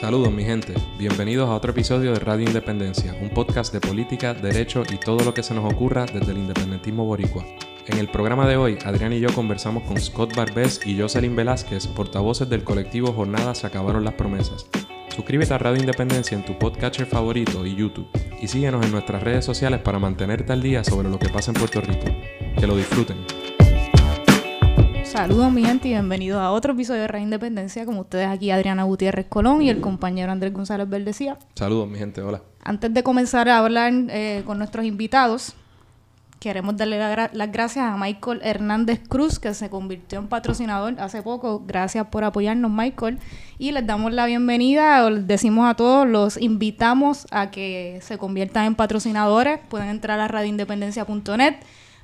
Saludos mi gente, bienvenidos a otro episodio de Radio Independencia, un podcast de política, derecho y todo lo que se nos ocurra desde el independentismo boricua. En el programa de hoy, Adrián y yo conversamos con Scott Barbés y Jocelyn Velázquez, portavoces del colectivo Jornada Se Acabaron las Promesas. Suscríbete a Radio Independencia en tu podcatcher favorito y YouTube y síguenos en nuestras redes sociales para mantenerte al día sobre lo que pasa en Puerto Rico. Que lo disfruten. Saludos mi gente y bienvenidos a otro episodio de Radio Independencia. Como ustedes aquí, Adriana Gutiérrez Colón y el compañero Andrés González Verdecía. Saludos mi gente, hola. Antes de comenzar a hablar eh, con nuestros invitados, queremos darle la gra- las gracias a Michael Hernández Cruz, que se convirtió en patrocinador hace poco. Gracias por apoyarnos, Michael. Y les damos la bienvenida, les decimos a todos, los invitamos a que se conviertan en patrocinadores. Pueden entrar a radioindependencia.net.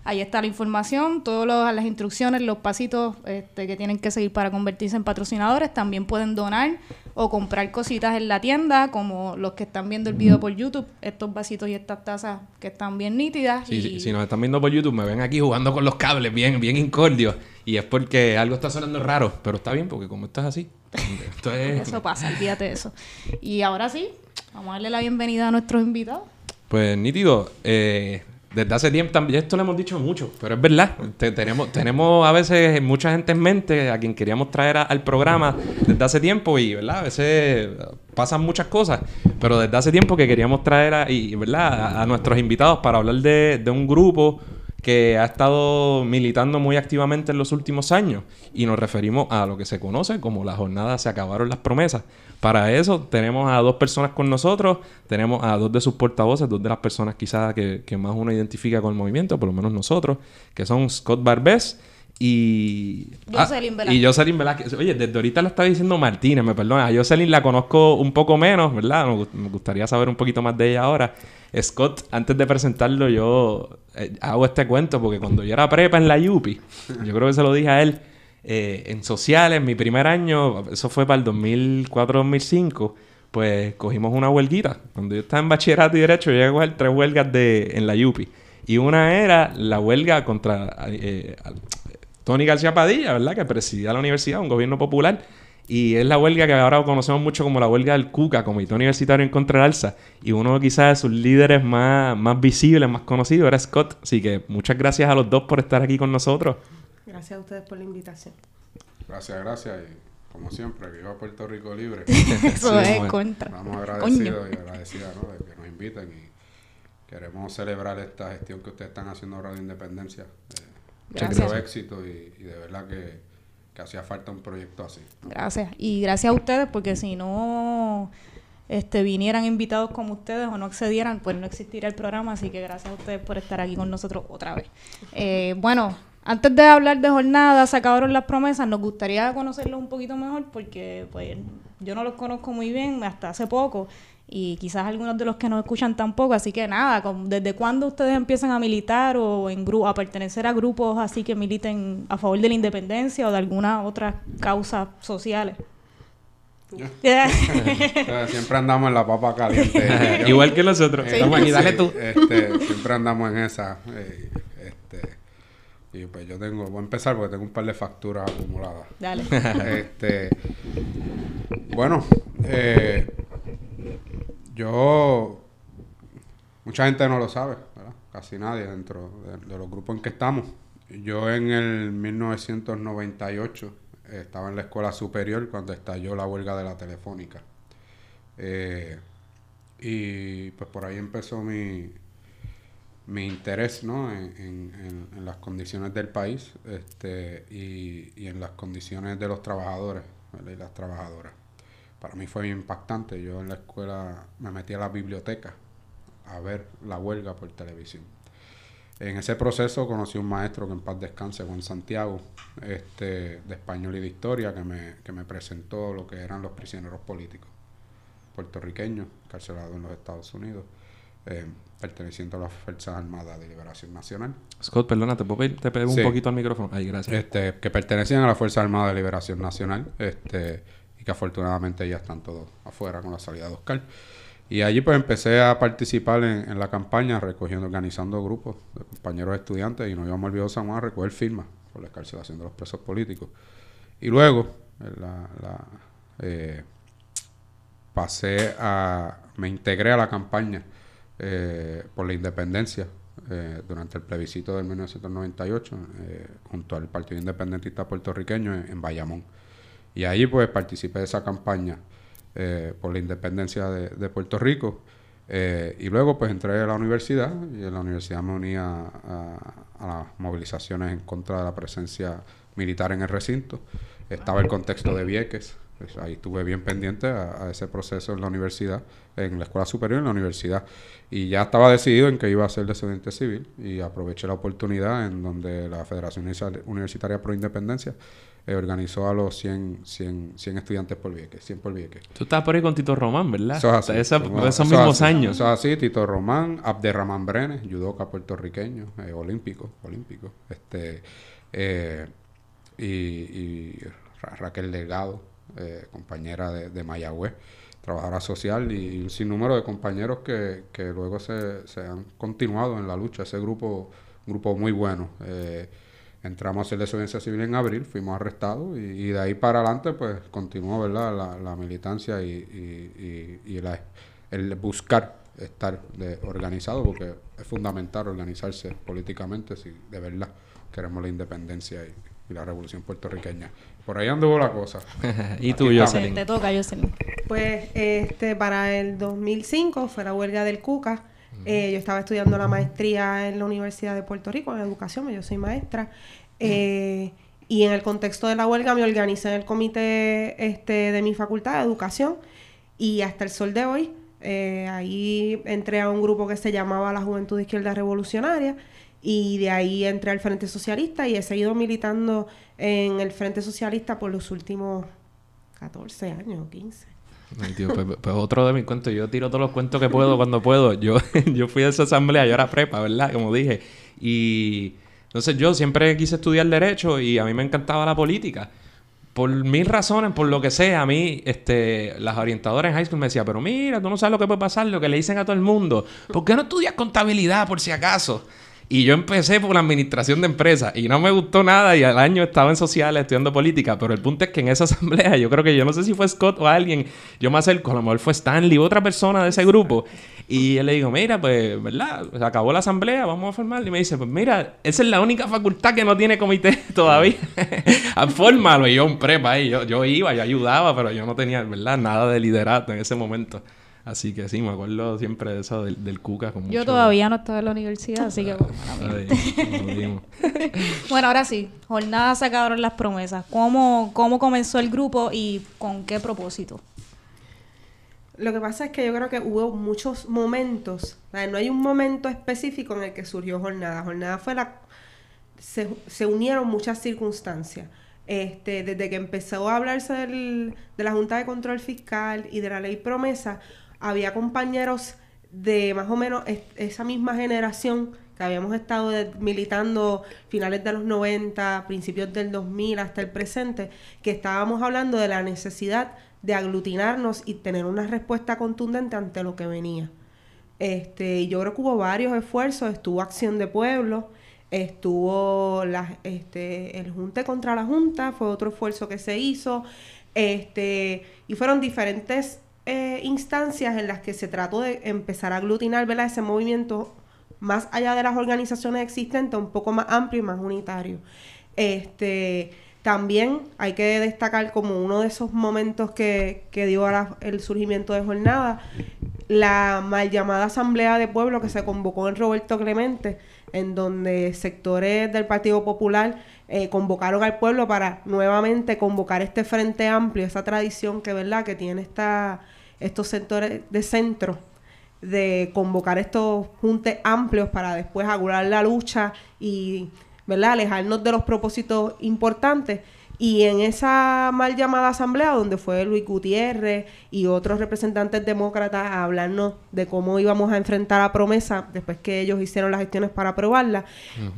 Ahí está la información, todas las instrucciones, los pasitos este, que tienen que seguir para convertirse en patrocinadores. También pueden donar o comprar cositas en la tienda, como los que están viendo el video por YouTube, estos vasitos y estas tazas que están bien nítidas. Sí, y sí, si nos están viendo por YouTube, me ven aquí jugando con los cables, bien, bien incordios. Y es porque algo está sonando raro, pero está bien porque como estás así. Eso pasa, olvídate de eso. Y ahora sí, vamos a darle la bienvenida a nuestros invitados. Pues nítido, eh, desde hace tiempo también, esto lo hemos dicho mucho, pero es verdad, te- tenemos, tenemos a veces mucha gente en mente a quien queríamos traer a- al programa desde hace tiempo y, ¿verdad? A veces pasan muchas cosas, pero desde hace tiempo que queríamos traer a, y, ¿verdad? a, a nuestros invitados para hablar de, de un grupo que ha estado militando muy activamente en los últimos años y nos referimos a lo que se conoce como la jornada Se acabaron las promesas. Para eso tenemos a dos personas con nosotros, tenemos a dos de sus portavoces, dos de las personas quizás que, que más uno identifica con el movimiento, por lo menos nosotros, que son Scott Barbés y... Jocelyn Ah, Velázquez. y Jocelyn Velázquez. Oye, desde ahorita la estaba diciendo Martínez, me perdona. A Jocelyn la conozco un poco menos, ¿verdad? Me gustaría saber un poquito más de ella ahora. Scott, antes de presentarlo, yo eh, hago este cuento porque cuando yo era prepa en la Yupi, yo creo que se lo dije a él, eh, en sociales, mi primer año, eso fue para el 2004-2005, pues cogimos una huelguita. Cuando yo estaba en bachillerato y derecho, yo llegué a coger tres huelgas de, en la Yupi. Y una era la huelga contra eh, al- Tony García Padilla, ¿verdad? Que presidía la universidad, un gobierno popular. Y es la huelga que ahora conocemos mucho como la huelga del CUCA, Comité Universitario en Contra del Alza. Y uno quizás de sus líderes más, más visibles, más conocidos, era Scott. Así que muchas gracias a los dos por estar aquí con nosotros. Gracias a ustedes por la invitación. Gracias, gracias. Y como siempre, viva Puerto Rico libre. Eso Sí, es bueno. contra. Estamos agradecidos y agradecidas ¿no? de que nos inviten y queremos celebrar esta gestión que ustedes están haciendo ahora de Independencia. Eh, Gracias. mucho éxito y, y de verdad que, que hacía falta un proyecto así. Gracias. Y gracias a ustedes, porque si no este, vinieran invitados como ustedes o no accedieran, pues no existiría el programa. Así que gracias a ustedes por estar aquí con nosotros otra vez. Eh, bueno, antes de hablar de jornada, se acabaron las promesas, nos gustaría conocerlos un poquito mejor, porque pues yo no los conozco muy bien hasta hace poco. Y quizás algunos de los que nos escuchan tampoco, así que nada, ¿desde cuándo ustedes empiezan a militar o en gru- a pertenecer a grupos así que militen a favor de la independencia o de alguna otra causa sociales? Siempre andamos en la papa caliente. Igual que nosotros. Eh, Estamos aquí, dale tú. este, siempre andamos en esa. eh, y pues yo tengo, voy a empezar porque tengo un par de facturas acumuladas. Dale. este, bueno, eh, yo, mucha gente no lo sabe, ¿verdad? casi nadie dentro de, de los grupos en que estamos. Yo en el 1998 eh, estaba en la escuela superior cuando estalló la huelga de la telefónica. Eh, y pues por ahí empezó mi, mi interés ¿no? en, en- en- las condiciones del país este, y, y en las condiciones de los trabajadores y las trabajadoras. Para mí fue bien impactante. Yo en la escuela me metí a la biblioteca a ver la huelga por televisión. En ese proceso conocí un maestro que en paz descanse, Juan Santiago, este, de español y de historia, que me, que me presentó lo que eran los prisioneros políticos puertorriqueños encarcelados en los Estados Unidos, eh, perteneciendo a las Fuerzas Armadas de Liberación Nacional, Scott, perdona, te, puedo te pego Sí. un poquito al micrófono. Ahí, gracias. este, que pertenecían a las Fuerzas Armadas de Liberación Nacional, este, y que afortunadamente ya están todos afuera con la salida de Oscar. Y allí pues empecé a participar en, en la campaña, recogiendo, organizando grupos de compañeros estudiantes y nos íbamos al Viejo San Juan a recoger firmas por la escarcelación de los presos políticos. Y luego, la, la, eh, pasé a, me integré a la campaña eh, por la independencia eh, durante el plebiscito del 1998 eh, junto al Partido Independentista Puertorriqueño en, Bayamón. Y ahí pues participé de esa campaña eh, por la independencia de, de Puerto Rico. Y luego pues entré a la universidad y en la universidad me unía a, a las movilizaciones en contra de la presencia militar en el recinto. Estaba el contexto de Vieques, pues, ahí estuve bien pendiente a, a ese proceso en la universidad, en la escuela superior en la universidad. Y ya estaba decidido en que iba a ser desobediente civil y aproveché la oportunidad en donde la Federación Universi- Universitaria Pro Independencia eh, organizó a los 100, 100, 100 estudiantes por Vieques, 100 por Vieques. Tú estabas por ahí con Tito Román, ¿verdad? Eso es así. Esa- esos eso es mismos así. años. Eso es así. Tito Román, Abderramán Brenes, judoka puertorriqueño, eh, olímpico, olímpico. Este, eh, y, y Ra- Raquel Delgado, eh, compañera de, de Mayagüez, trabajadora social y un sinnúmero de compañeros que, que luego se, se han continuado en la lucha. Ese grupo, un grupo muy bueno. Eh, entramos a hacer desobediencia civil en abril, fuimos arrestados y, y de ahí para adelante pues continuó ¿verdad? La, militancia y, y- y- y el buscar estar de- organizado porque es fundamental organizarse políticamente si de verdad queremos la independencia y, y la revolución puertorriqueña. Por ahí anduvo la cosa. y tú, Aquí Jocelyn. te toca, Jocelyn. Pues este para el 2005 fue la huelga del CUCA. Eh, yo estaba estudiando la maestría en la Universidad de Puerto Rico en educación, yo soy maestra. Eh, y en el contexto de la huelga me organicé en el comité este, de mi facultad de educación y hasta el sol de hoy eh, ahí entré a un grupo que se llamaba la Juventud Izquierda Revolucionaria y de ahí entré al Frente Socialista y he seguido militando en el Frente Socialista por los últimos 14 años o 15. Ay, pues, pues otro de mis cuentos. Yo tiro todos los cuentos que puedo cuando puedo. Yo, yo fui a esa asamblea, yo era prepa, ¿verdad? Como dije. Y entonces yo siempre quise estudiar Derecho y a mí me encantaba la política. Por mil razones, por lo que sea, a mí, este, las orientadoras en high school me decían, pero mira, tú no sabes lo que puede pasar, lo que le dicen a todo el mundo. ¿Por qué no estudias contabilidad por si acaso? Y yo empecé por la administración de empresas y no me gustó nada y al año estaba en sociales estudiando política, pero el punto es que en esa asamblea, yo creo que yo no sé si fue Scott o alguien, yo me acerco, a lo mejor fue Stanley, otra persona de ese grupo, y él le digo, mira, pues, ¿verdad? Se acabó la asamblea, vamos a formar. Y me dice, pues mira, esa es la única facultad que no tiene comité todavía. Fórmalo. Y yo un prepa ahí, yo, yo iba, yo ayudaba, pero yo no tenía, ¿verdad? Nada de liderato en ese momento. Así que sí, me acuerdo siempre de eso del, del Cuca. Con Yo mucho- todavía no estoy en la universidad, así que... bueno. Bueno, ahora sí, jornada se acabaron las promesas. ¿Cómo, ¿Cómo comenzó el grupo y con qué propósito? Lo que pasa es que yo creo que hubo muchos momentos, o sea, no hay un momento específico en el que surgió jornada. Jornada fue la... Se, se unieron muchas circunstancias. Este, desde que empezó a hablarse del- de la Junta de Control Fiscal y de la Ley Promesa, había compañeros de más o menos es- esa misma generación que habíamos estado de- militando finales de los 90, principios del 2000 hasta el presente, que estábamos hablando de la necesidad de aglutinarnos y tener una respuesta contundente ante lo que venía. Este, yo creo que hubo varios esfuerzos, estuvo Acción de Pueblo, estuvo este, el Junte contra la Junta, fue otro esfuerzo que se hizo, este, y fueron diferentes eh, instancias en las que se trató de empezar a aglutinar ¿verdad? ese movimiento más allá de las organizaciones existentes, un poco más amplio y más unitario. Este, también hay que destacar como uno de esos momentos que, que dio a la- el surgimiento de jornada, la mal llamada Asamblea de Pueblo que se convocó en Roberto Clemente, en donde sectores del Partido Popular eh, convocaron al pueblo para nuevamente convocar este frente amplio, esa tradición que, ¿verdad? que tiene esta, estos sectores de centro de convocar estos juntes amplios para después augurar la lucha y ¿verdad? alejarnos de los propósitos importantes. Y en esa mal llamada asamblea, donde fue Luis Gutiérrez y otros representantes demócratas a hablarnos de cómo íbamos a enfrentar a promesa después que ellos hicieron las gestiones para aprobarla,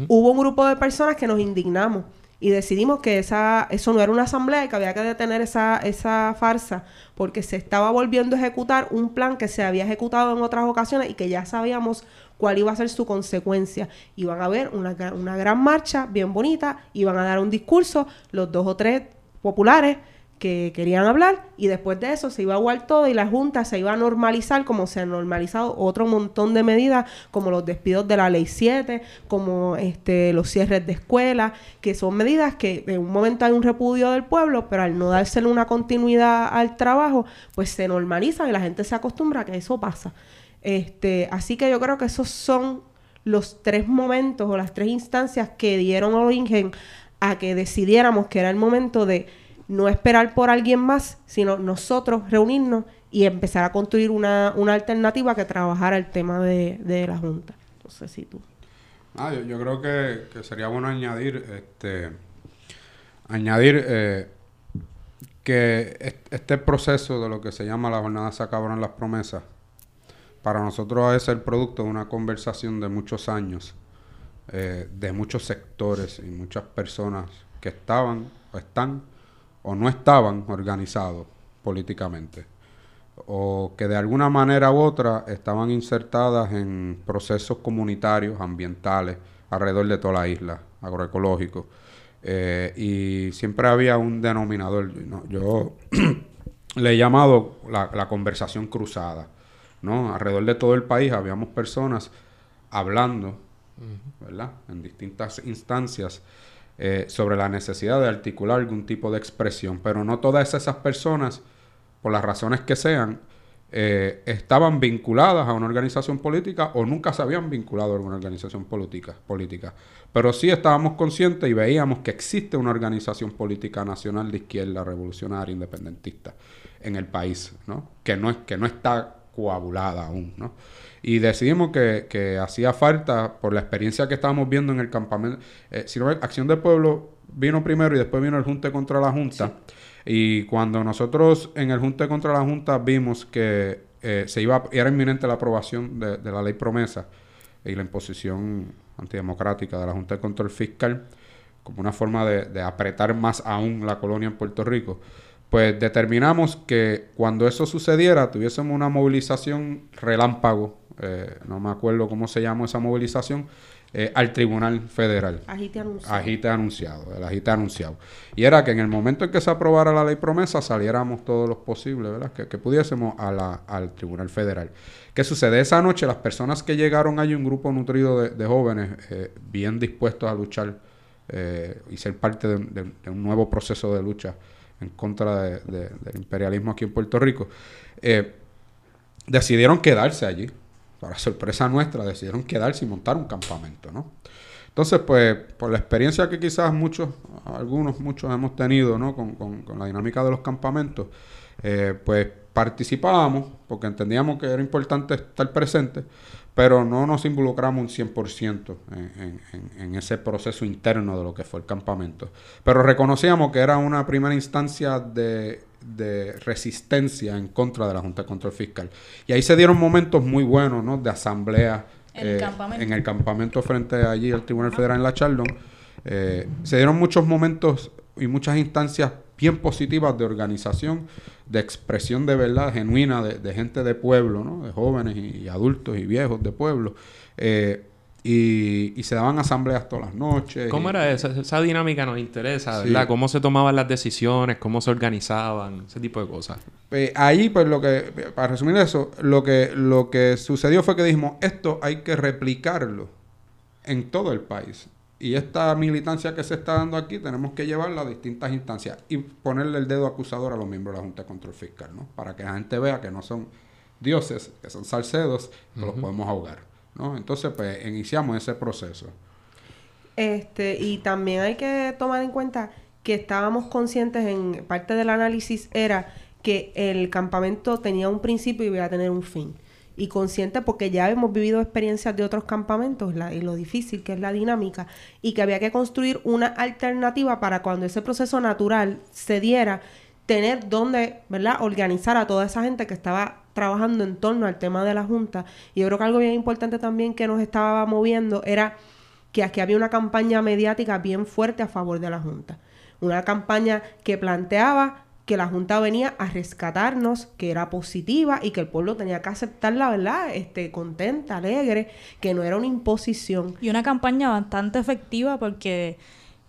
hubo un grupo de personas que nos indignamos y decidimos que esa, eso no era una asamblea y que había que detener esa, esa farsa porque se estaba volviendo a ejecutar un plan que se había ejecutado en otras ocasiones y que ya sabíamos cuál iba a ser su consecuencia. Iban a haber una, una gran marcha bien bonita, iban a dar un discurso los dos o tres populares que querían hablar y después de eso se iba a aguar todo y la Junta se iba a normalizar como se han normalizado otro montón de medidas como los despidos de la Ley 7, como este los cierres de escuelas, que son medidas que en un momento hay un repudio del pueblo, pero al no dársele una continuidad al trabajo, pues se normaliza y la gente se acostumbra a que eso pasa. Este, así que yo creo que esos son los tres momentos o las tres instancias que dieron origen a que decidiéramos que era el momento de no esperar por alguien más, sino nosotros reunirnos y empezar a construir una, alternativa que trabajara el tema de, la Junta. No sé si tú. Ah, yo, creo que, sería bueno añadir, este, añadir eh, que este proceso de lo que se llama la jornada se acabaron las promesas, para nosotros es el producto de una conversación de muchos años, eh, de muchos sectores y muchas personas que estaban o están o no estaban organizados políticamente o que de alguna manera u otra estaban insertadas en procesos comunitarios, ambientales, alrededor de toda la isla, agroecológicos. Eh, y siempre había un denominador. Yo le he llamado la, conversación cruzada. ¿no? Alrededor de todo el país habíamos personas hablando, ¿verdad? En distintas instancias eh, sobre la necesidad de articular algún tipo de expresión, pero no todas esas personas, por las razones que sean, eh, estaban vinculadas a una organización política o nunca se habían vinculado a alguna organización política, política. Pero sí estábamos conscientes y veíamos que existe una organización política nacional de izquierda, revolucionaria, independentista en el país, ¿no? Que no, es, que no está coagulada aún, ¿no? Y decidimos que, hacía falta, por la experiencia que estábamos viendo en el campamento, eh, si no, Acción del Pueblo vino primero y después vino el Junte contra la Junta. Y cuando nosotros en el Junte contra la Junta vimos que eh, se iba, era inminente la aprobación de, la ley promesa y la imposición antidemocrática de la Junta de Control Fiscal como una forma de, de apretar más aún la colonia en Puerto Rico, pues determinamos que cuando eso sucediera tuviésemos una movilización relámpago, eh, no me acuerdo cómo se llamó esa movilización, eh, al Tribunal Federal. Agite anunciado. Agite anunciado, el agite anunciado. Y era que en el momento en que se aprobara la ley promesa saliéramos todos los posibles, ¿verdad? Que, pudiésemos a la, al Tribunal Federal. ¿Qué sucede? Esa noche las personas que llegaron allí, un grupo nutrido de, jóvenes eh, bien dispuestos a luchar y ser parte de un nuevo proceso de lucha en contra del imperialismo aquí en Puerto Rico, eh, decidieron quedarse allí. Para sorpresa nuestra, decidieron quedarse y montar un campamento, ¿no? Entonces, pues, por la experiencia que quizás muchos, algunos, muchos hemos tenido, ¿no? Con, con, la dinámica de los campamentos, eh, pues participábamos porque entendíamos que era importante estar presente, pero no nos involucramos un 100% en, en, ese proceso interno de lo que fue el campamento. Pero reconocíamos que era una primera instancia de, resistencia en contra de la Junta de Control Fiscal. Y ahí se dieron momentos muy buenos ¿no? de asamblea en, el eh, campamento frente allí al Tribunal Federal en la Chaldon. Eh, se dieron muchos momentos y muchas instancias bien positivas de organización, de expresión de verdad genuina de, gente de pueblo, ¿no? de jóvenes y, adultos y viejos de pueblo. Eh, y, se daban asambleas todas las noches. ¿Cómo era esa, esa dinámica? Nos interesa, ¿verdad? ¿Cómo se tomaban las decisiones? ¿Cómo se organizaban? Ese tipo de cosas. Eh, ahí, pues, lo que... Para resumir eso, lo que, lo que sucedió fue que dijimos, esto hay que replicarlo en todo el país. Y esta militancia que se está dando aquí tenemos que llevarla a distintas instancias y ponerle el dedo acusador a los miembros de la Junta de Control Fiscal, ¿no? Para que la gente vea que no son dioses, que son salcedos, que los podemos ahogar, ¿no? Entonces, pues, iniciamos ese proceso. Este, y también hay que tomar en cuenta que estábamos conscientes en parte del análisis era que el campamento tenía un principio y iba a tener un fin y consciente porque ya hemos vivido experiencias de otros campamentos y lo difícil que es la dinámica y que había que construir una alternativa para cuando ese proceso natural se diera, tener donde, ¿verdad?, organizar a toda esa gente que estaba trabajando en torno al tema de la Junta. Y yo creo que algo bien importante también que nos estaba moviendo era que aquí había una campaña mediática bien fuerte a favor de la Junta. Una campaña que planteaba que la Junta venía a rescatarnos, que era positiva y que el pueblo tenía que aceptarla, ¿verdad? Este, contenta, alegre, que no era una imposición. Y una campaña bastante efectiva porque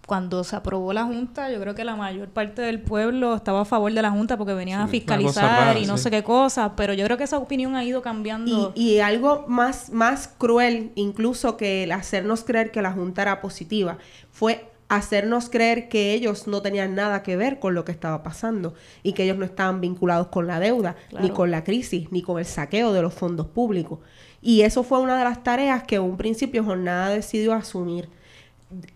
cuando se aprobó la Junta, yo creo que la mayor parte del pueblo estaba a favor de la Junta porque venían a Sí, fiscalizar rara, y no sí. sé qué cosa, pero yo creo que esa opinión ha ido cambiando. Y, y algo más, más cruel, incluso que el hacernos creer que la Junta era positiva, fue hacernos creer que ellos no tenían nada que ver con lo que estaba pasando y que ellos no estaban vinculados con la deuda, ni con la crisis, ni con el saqueo de los fondos públicos. Y eso fue una de las tareas que en un principio Jornada decidió asumir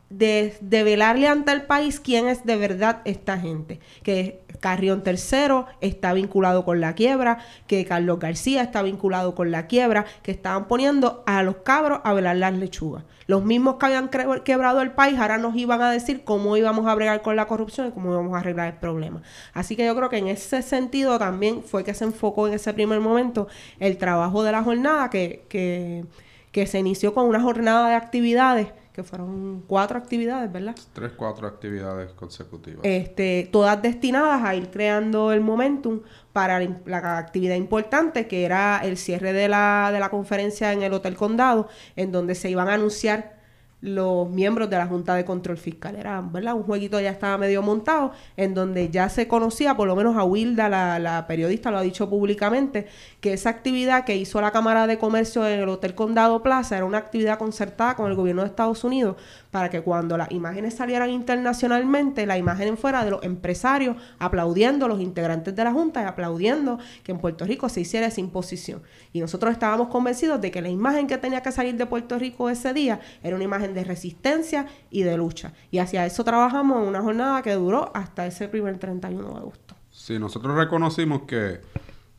de, velarle ante el país quién es de verdad esta gente. Que Carrión III está vinculado con la quiebra, que Carlos García está vinculado con la quiebra, que estaban poniendo a los cabros a velar las lechugas. Los mismos que habían quebrado el país ahora nos iban a decir cómo íbamos a bregar con la corrupción y cómo íbamos a arreglar el problema. Así que yo creo que en ese sentido también fue que se enfocó en ese primer momento el trabajo de la jornada que, que, que se inició con una jornada de actividades que fueron cuatro actividades, ¿verdad? Tres, cuatro actividades consecutivas. Este, todas destinadas a ir creando el momentum para la, la actividad importante que era el cierre de la, de la conferencia en el Hotel Condado, en donde se iban a anunciar los miembros de la Junta de Control Fiscal. Era, ¿verdad? Un jueguito ya estaba medio montado, en donde ya se conocía, por lo menos a Wilda, la, la periodista, lo ha dicho públicamente, que esa actividad que hizo la Cámara de Comercio en el Hotel Condado Plaza era una actividad concertada con el gobierno de Estados Unidos para que cuando las imágenes salieran internacionalmente, la imagen fuera de los empresarios aplaudiendo, los integrantes de la Junta y aplaudiendo que en Puerto Rico se hiciera esa imposición. Y nosotros estábamos convencidos de que la imagen que tenía que salir de Puerto Rico ese día era una imagen de resistencia y de lucha. Y hacia eso trabajamos en una jornada que duró hasta ese primer 31 de agosto. Sí, nosotros reconocimos que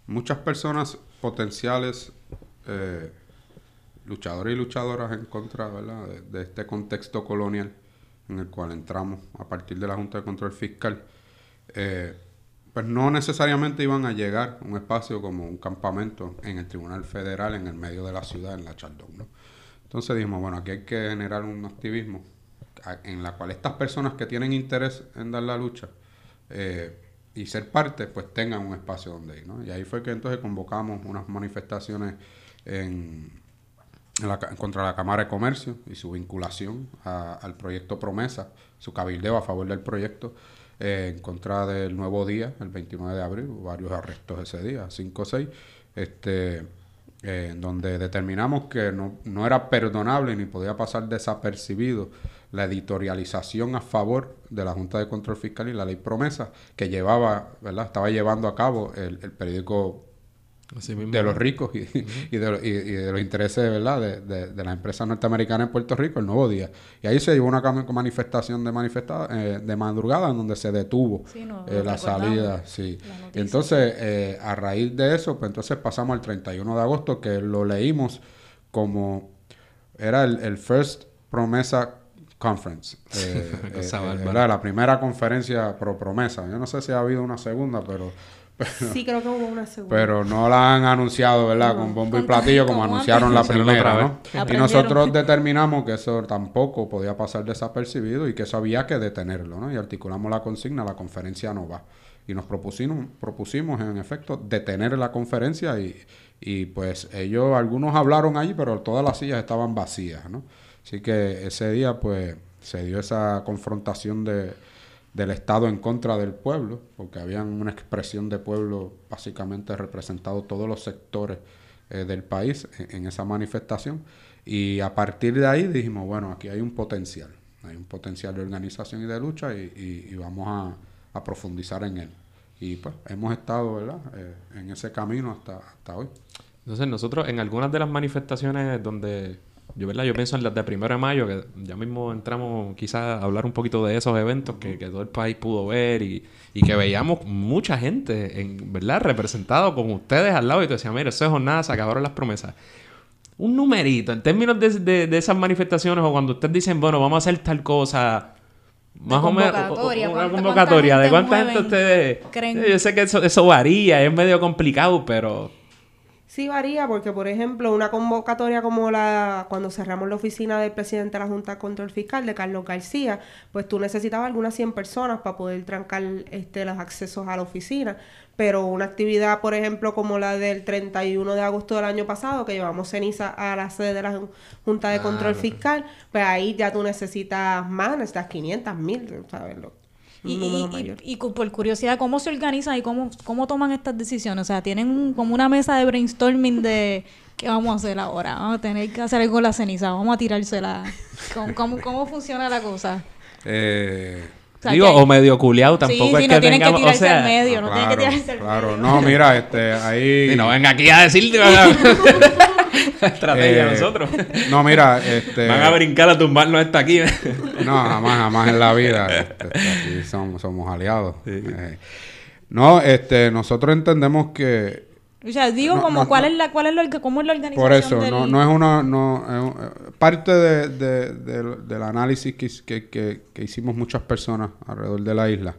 muchas personas potenciales eh, luchadores y luchadoras en contra ¿verdad? De, este contexto colonial en el cual entramos a partir de la Junta de Control Fiscal, eh, pues no necesariamente iban a llegar a un espacio como un campamento en el Tribunal Federal en el medio de la ciudad, en la Chaldón. ¿no? Entonces dijimos, bueno, aquí hay que generar un activismo en la cual estas personas que tienen interés en dar la lucha eh, y ser parte, pues tengan un espacio donde ir, ¿no? Y ahí fue que entonces convocamos unas manifestaciones en contra la Cámara de Comercio y su vinculación al proyecto Promesa, su cabildeo a favor del proyecto, eh, en contra del Nuevo Día, el 29 de abril, varios arrestos ese día, 5 o 6, este, eh, donde determinamos que no, no era perdonable ni podía pasar desapercibido la editorialización a favor de la Junta de Control Fiscal y la ley promesa que llevaba, ¿verdad? Estaba llevando a cabo el, el periódico Así mismo. de los ricos y, y de, los- y- y de los intereses ¿verdad? De, de- de las empresas norteamericanas en Puerto Rico, el Nuevo Día. Y ahí se llevó una manifestación de manifesta eh, de madrugada en donde se detuvo Sí, no, eh, la salida. Sí. la noticia. Y entonces, eh, a raíz de eso, pues entonces pasamos al 31 de agosto, que lo leímos como era el, el First Promesa Conference. Eh, Una cosa eh, eh. La primera conferencia pro promesa. Yo no sé si ha habido una segunda, pero... Sí, creo que hubo una segunda. Pero no la han anunciado, ¿verdad? Con bombo y platillo como como anunciaron la primera, ¿no? Y nosotros determinamos que eso tampoco podía pasar desapercibido y que eso había que detenerlo, ¿no? Y articulamos la consigna, la conferencia no va. Y nos propusimos, propusimos en efecto, detener la conferencia y, y pues ellos, algunos hablaron allí, pero todas las sillas estaban vacías, ¿no? Así que ese día, pues, se dio esa confrontación de, del Estado en contra del pueblo, porque habían una expresión de pueblo básicamente representado todos los sectores eh, del país en, esa manifestación. Y a partir de ahí dijimos, bueno, aquí hay un potencial, hay un potencial de organización y de lucha y, y- vamos a, a profundizar en él. Y pues hemos estado, ¿verdad?, Eh, en ese camino hasta, hasta hoy. Entonces nosotros en algunas de las manifestaciones donde yo, ¿verdad? Yo pienso en las de primero de mayo, que ya mismo entramos quizás a hablar un poquito de esos eventos que, que todo el país pudo ver y, y que veíamos mucha gente, en, ¿verdad? Representado con ustedes al lado y te decía, mira, eso es jornada, se acabaron las promesas. Un numerito, en términos de, de- de esas manifestaciones o cuando ustedes dicen, bueno, vamos a hacer tal cosa, más o menos, convocatoria, una ¿cuánta- convocatoria, ¿de cuánta gente ustedes... creen? Yo sé que eso, eso varía, es medio complicado, pero... Sí varía porque, por ejemplo, una convocatoria como la cuando cerramos la oficina del presidente de la Junta de Control Fiscal, de Carlos García, pues tú necesitabas algunas 100 personas para poder trancar este, los accesos a la oficina. Pero una actividad, por ejemplo, como la del 31 de agosto del año pasado, que llevamos ceniza a la sede de la Junta de Control Fiscal, pues ahí ya tú necesitas más, necesitas 500, 1000, ¿sabes? Lo- Y, por curiosidad, ¿cómo se organizan y cómo, cómo toman estas decisiones? O sea, tienen un- como una mesa de brainstorming de qué vamos a hacer ahora. Vamos a tener que hacer algo con la ceniza, vamos a tirársela. ¿Cómo, cómo, cómo funciona la cosa? Eh, O sea, Digo, que- o medio culiado, tampoco sí, es sí, que no que tengamos... o tirarse sea, al medio, no tienen que claro, tirarse al claro. medio. No, mira, este, ahí... Y no venga aquí a decirte estrategia Eh, nosotros. No, mira, este... Van a brincar a tumbarnos esta aquí. No, jamás, jamás en la vida. Este, aquí somos, somos aliados. Eh, no, este, nosotros entendemos que O sea, digo No, como no, cuál no. es la cuál es la, cómo es la organización por eso, del- no, no es una, no, es eh, parte de, de- del- del análisis que, que, que- que hicimos muchas personas alrededor de la isla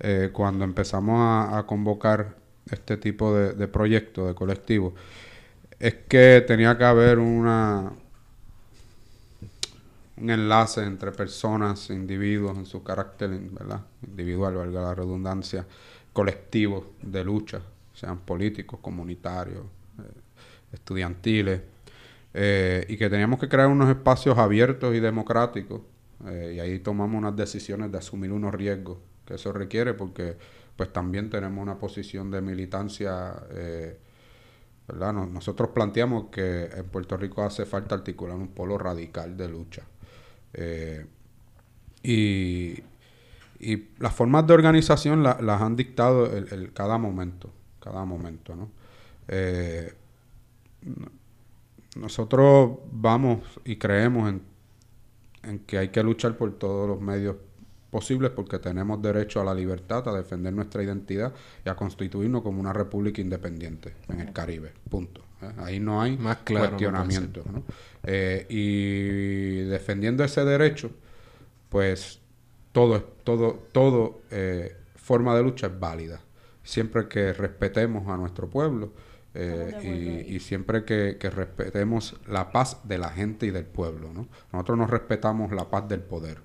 eh, cuando empezamos a, a convocar este tipo de, de proyectos, de colectivos, es que tenía que haber una un enlace entre personas, individuos en su carácter. Individual, valga la redundancia, colectivos de lucha, sean políticos, comunitarios, eh, estudiantiles, eh, y que teníamos que crear unos espacios abiertos y democráticos, eh, y ahí tomamos unas decisiones de asumir unos riesgos que eso requiere, porque pues también tenemos una posición de militancia Nosotros planteamos que en Puerto Rico hace falta articular un polo radical de lucha. Eh, y, las formas de organización la- las han dictado el, cada momento, cada momento. Eh, no- nosotros vamos y creemos en, en que hay que luchar por todos los medios posibles porque tenemos derecho a la libertad, a defender nuestra identidad y a constituirnos como una república independiente en el Caribe. Punto. ¿eh? Ahí no hay Más claro, cuestionamiento. ¿no? Eh, y defendiendo ese derecho, pues todo, es- todo, todo eh, forma de lucha es válida. Siempre que respetemos a nuestro pueblo eh, y, y siempre que, que respetemos la paz de la gente y del pueblo. ¿no? Nosotros nos respetamos la paz del poder.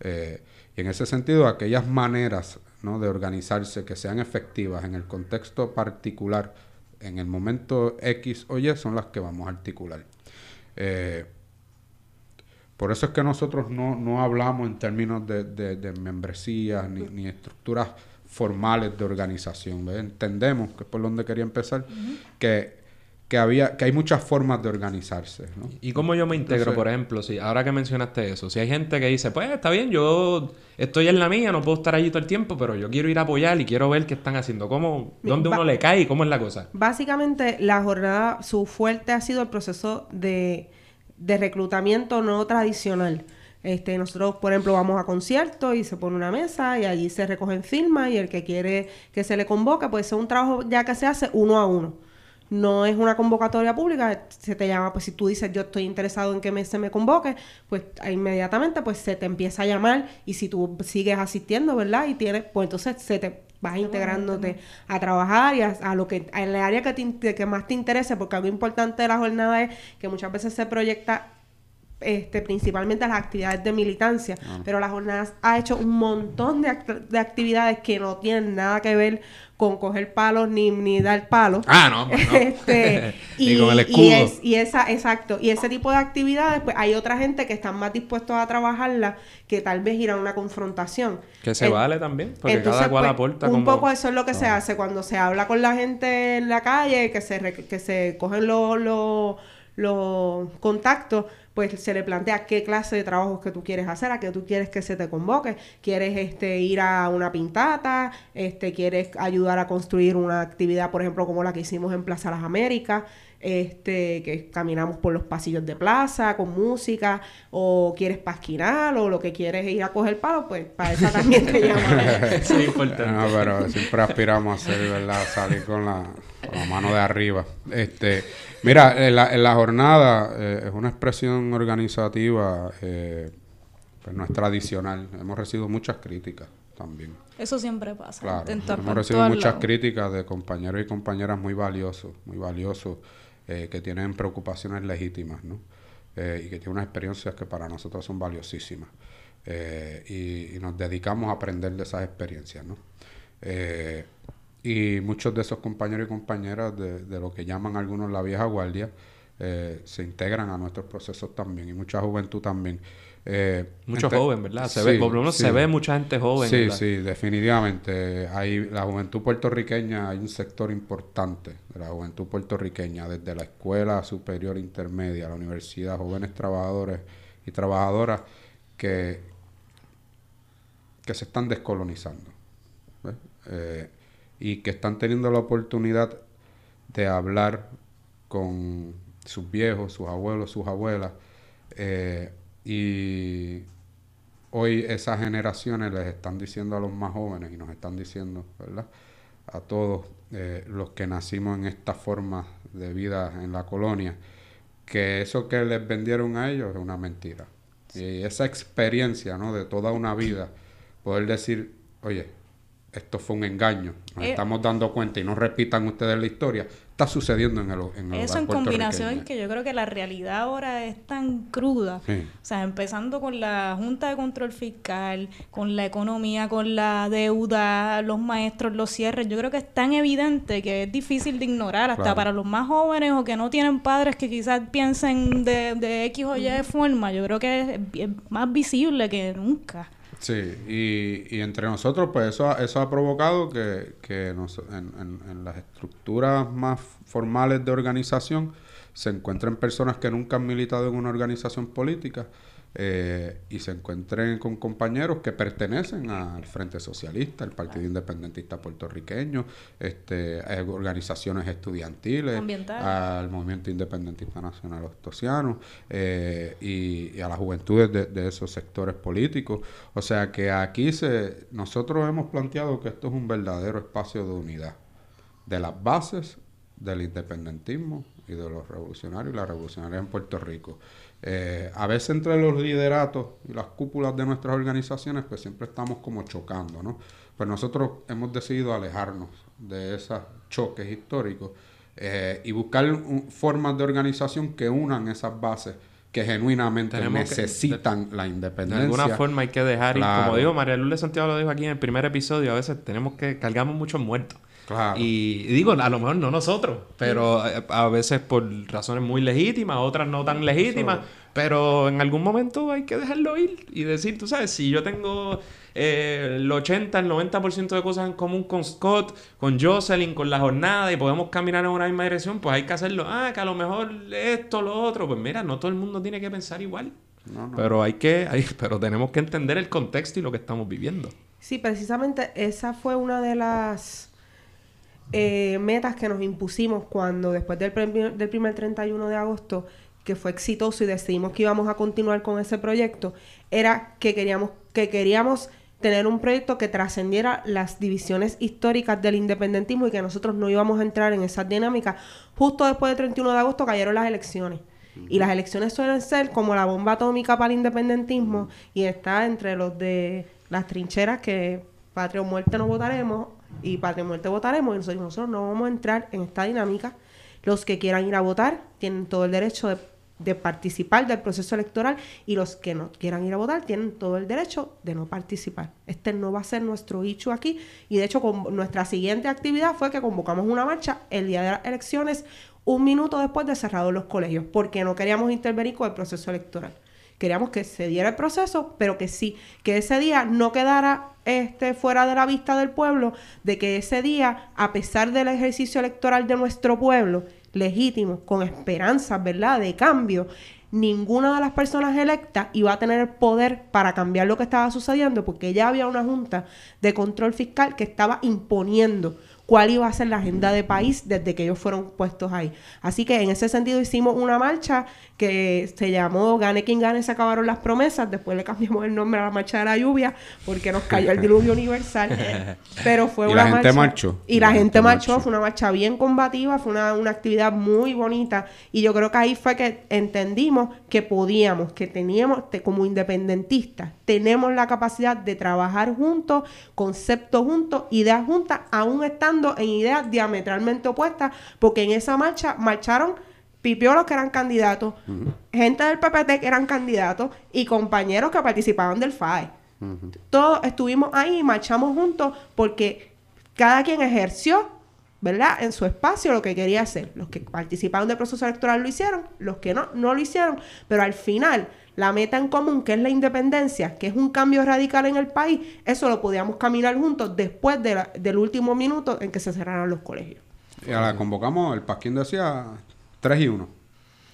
Eh, y en ese sentido, aquellas maneras ¿no? de organizarse que sean efectivas en el contexto particular, en el momento X o Y, son las que vamos a articular. Eh, por eso es que nosotros no, no hablamos en términos de, de- de membresías ni, ni estructuras formales de organización. Entendemos, que es por donde quería empezar, que, que, había, que hay muchas formas de organizarse. ¿no? ¿Y cómo yo me integro, Entonces- por ejemplo? Si ahora que mencionaste eso, si hay gente que dice, pues está bien, yo estoy en la mía, no puedo estar allí todo el tiempo, pero yo quiero ir a apoyar y quiero ver qué están haciendo, cómo, dónde uno le cae y cómo es la cosa. Básicamente, la jornada, su fuerte ha sido el proceso de, de reclutamiento no tradicional. Este, nosotros, por ejemplo, vamos a conciertos y se pone una mesa y allí se recogen firmas y el que quiere que se le convoque, pues es un trabajo ya que se hace uno a uno. No es una convocatoria pública, se te llama, pues si tú dices yo estoy interesado en que me, se me convoque, pues inmediatamente pues se te empieza a llamar y si tú sigues asistiendo, ¿verdad? Y tienes, pues entonces se te vas integrándote a trabajar y a, a lo que, en el área que, te que más te interese, porque algo importante de la jornada es que muchas veces se proyecta este, principalmente las actividades de militancia, pero la jornada ha hecho un montón de, act- de actividades que no tienen nada que ver con coger palos ni, ni dar palos. Ah, no, pues no. Este, Ni y, con el y escudo. es- y esa, exacto, y ese tipo de actividades, pues hay otra gente que están más dispuestos a trabajarla que tal vez ir a una confrontación. Que se vale también, porque entonces, cada cual pues, aporta un como... poco eso es lo que se hace cuando se habla con la gente en la calle, que se, re- que se cogen los, los, los contactos, pues se le plantea qué clase de trabajos que tú quieres hacer, a qué tú quieres que se te convoque. ¿Quieres este, ir a una pintata? Este, ¿Quieres ayudar a construir una actividad, por ejemplo, como la que hicimos en Plaza Las Américas? Este, que caminamos por los pasillos de plaza con música, o quieres pasquinar, o lo que quieres es ir a coger palo, pues para esa también te llaman. Eso es importante. No, pero siempre aspiramos a ser, ¿verdad? Salir con la, con la mano de arriba. Este, mira, en la, en la jornada eh, es una expresión organizativa, eh, pues no es tradicional. Hemos recibido muchas críticas también. Eso siempre pasa. Claro, hemos recibido muchas críticas de compañeros y compañeras muy valiosos, muy valiosos, eh, que tienen preocupaciones legítimas, ¿no? Eh, y que tienen unas experiencias que para nosotros son valiosísimas. Eh, y, nos dedicamos a aprender de esas experiencias, ¿no? Y muchos de esos compañeros y compañeras de, lo que llaman algunos la vieja guardia se integran a nuestros procesos también y mucha juventud también. Eh, Mucho ente- joven, ¿verdad? Se Sí, ve, por lo menos sí. se ve mucha gente joven. Sí, ¿verdad? sí, definitivamente. Hay la juventud puertorriqueña, hay un sector importante de la juventud puertorriqueña, desde la escuela superior intermedia, la universidad, jóvenes trabajadores y trabajadoras que, que se están descolonizando. Eh, y que están teniendo la oportunidad de hablar con sus viejos, sus abuelos, sus abuelas. eh, y hoy esas generaciones les están diciendo a los más jóvenes y nos están diciendo, ¿verdad? A todos eh, los que nacimos en esta forma de vida en la colonia, que eso que les vendieron a ellos es una mentira. Y esa experiencia, ¿no? De toda una vida, poder decir, oye, esto fue un engaño, nos Eh, estamos dando cuenta y no repitan ustedes la historia, está sucediendo en el, en el Eso en combinación que yo creo que la realidad ahora es tan cruda. Sí. O sea, empezando con la Junta de Control Fiscal, con la economía, con la deuda, los maestros, los cierres. Yo creo que es tan evidente que es difícil de ignorar, hasta Claro. para los más jóvenes o que no tienen padres que quizás piensen de, de X o Y forma. Yo creo que es, es más visible que nunca. Sí, y, y entre nosotros, pues eso, ha- eso ha provocado que, que nos- en, en- en las estructuras más formales de organización se encuentren personas que nunca han militado en una organización política eh, y se encuentren con compañeros que pertenecen al Frente Socialista, el Partido Independentista Puertorriqueño, este, eh, organizaciones estudiantiles, al Movimiento Independentista Nacional Ostosiano eh, y, y a las juventudes de, de esos sectores políticos. O sea que aquí se, nosotros hemos planteado que esto es un verdadero espacio de unidad de las bases del independentismo y de los revolucionarios y las revolucionarias en Puerto Rico. Eh, a veces entre los lideratos y las cúpulas de nuestras organizaciones, pues siempre estamos como chocando, ¿no? Pues nosotros hemos decidido alejarnos de esos choques históricos eh, y buscar un- formas de organización que unan esas bases que genuinamente Tenemos que- necesitan la De independencia. alguna forma hay que dejar, y como digo, María Lourdes Santiago lo dijo aquí en el primer episodio, a veces tenemos que, cargamos muchos muertos. Claro. Y digo, a lo mejor no nosotros, pero eh, a veces por razones muy legítimas, otras no tan legítimas, pero en algún momento hay que dejarlo ir y decir, tú sabes, si yo tengo eh, el 80, el 90% de cosas en común con Scott, con Jocelyn, con la jornada y podemos caminar en una misma dirección, pues hay que hacerlo. Ah, que a lo mejor esto, lo otro, pues mira, no todo el mundo tiene que pensar igual. No, no. Pero hay que, hay- pero tenemos que entender el contexto y lo que estamos viviendo. Sí, precisamente esa fue una de las eh, metas que nos impusimos cuando después del, primer- del primer 31 de agosto, que fue exitoso y decidimos que íbamos a continuar con ese proyecto, era que queríamos, que queríamos tener un proyecto que trascendiera las divisiones históricas del independentismo y que nosotros no íbamos a entrar en esas dinámicas. Justo después del 31 de agosto cayeron las elecciones. Y las elecciones suelen ser como la bomba atómica para el independentismo y está entre los de las trincheras que patria o muerte no votaremos y o muerte votaremos y nosotros, nosotros no vamos a entrar en esta dinámica. Los que quieran ir a votar tienen todo el derecho de, de participar del proceso electoral y los que no quieran ir a votar tienen todo el derecho de no participar. Este no va a ser nuestro hecho aquí y de hecho con, nuestra siguiente actividad fue que convocamos una marcha el día de las elecciones un minuto después de cerrados los colegios porque no queríamos intervenir con el proceso electoral. Queríamos que se diera el proceso, pero que sí, que ese día no quedara este, fuera de la vista del pueblo, de que ese día, a pesar del ejercicio electoral de nuestro pueblo, legítimo, con esperanzas, ¿verdad?, de cambio, ninguna de las personas electas iba a tener el poder para cambiar lo que estaba sucediendo, porque ya había una junta de control fiscal que estaba imponiendo cuál iba a ser la agenda de país desde que ellos fueron puestos ahí. Así que en ese sentido hicimos una marcha que se llamó Gane quien gane, se acabaron las promesas. Después le cambiamos el nombre a la marcha de la lluvia porque nos cayó el diluvio universal. Pero fue ¿Y una la gente marchó? Y la, gente, marchó, fue una marcha bien combativa, fue una, una actividad muy bonita. Y yo creo que ahí fue que entendimos que podíamos, que teníamos, te- como independentistas, tenemos la capacidad de trabajar juntos, conceptos juntos, ideas juntas, aún estando en ideas diametralmente opuestas, porque en esa marcha marcharon pipiolos que eran candidatos, gente del PPT que eran candidatos y compañeros que participaban del FAE. Todos estuvimos ahí y marchamos juntos porque cada quien ejerció, ¿verdad? En su espacio lo que quería hacer. Los que participaron del proceso electoral lo hicieron, los que no, no lo hicieron. Pero al final, la meta en común, que es la independencia, que es un cambio radical en el país, eso lo podíamos caminar juntos después de la- del último minuto en que se cerraron los colegios. Y a la convocamos, el Pasquín decía 3 y 1.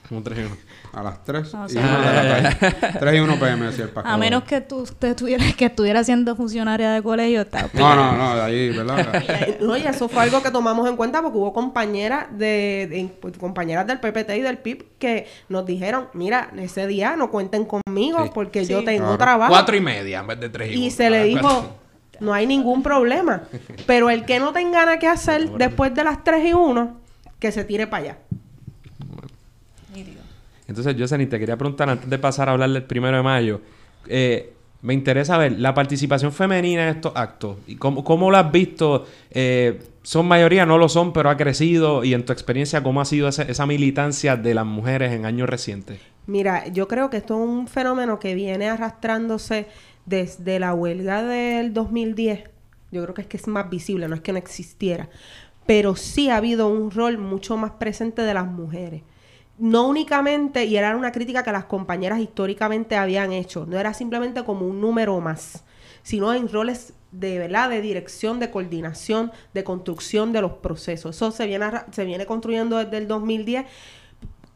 Como tres y uno. A las 3 Ah, y sí. 1 de la tarde. 3 y 1 pm decía el Pasquín. A menos que tú usted estuviera, que estuviera siendo funcionaria de colegio, está No, no, no, de ahí, ¿verdad? No, y eso fue algo que tomamos en cuenta porque hubo compañeras de, de- pues, compañeras del PPT y del PIB que nos dijeron, mira, ese día no cuenten conmigo Sí. porque yo Sí. tengo Claro. trabajo. Cuatro y media en vez de tres y, y uno. se le Ah, dijo, cuatro. no hay ningún problema. Pero el que no tenga nada que hacer después de las 3 y 1, que se tire para allá. Entonces, Jocelyn, te quería preguntar antes de pasar a hablar del primero de mayo. eh, me interesa ver la participación femenina en estos actos. ¿Y cómo, cómo lo has visto? Eh, son mayoría, no lo son, pero ha crecido. Y en tu experiencia, ¿cómo ha sido esa, esa militancia de las mujeres en años recientes? Mira, yo creo que esto es un fenómeno que viene arrastrándose desde la huelga del 2010. Yo creo que es que es más visible, no es que no existiera. Pero sí ha habido un rol mucho más presente de las mujeres. No únicamente, y era una crítica que las compañeras históricamente habían hecho, no era simplemente como un número más, sino en roles de verdad de dirección, de coordinación, de construcción de los procesos. Eso se viene, se viene construyendo desde el 2010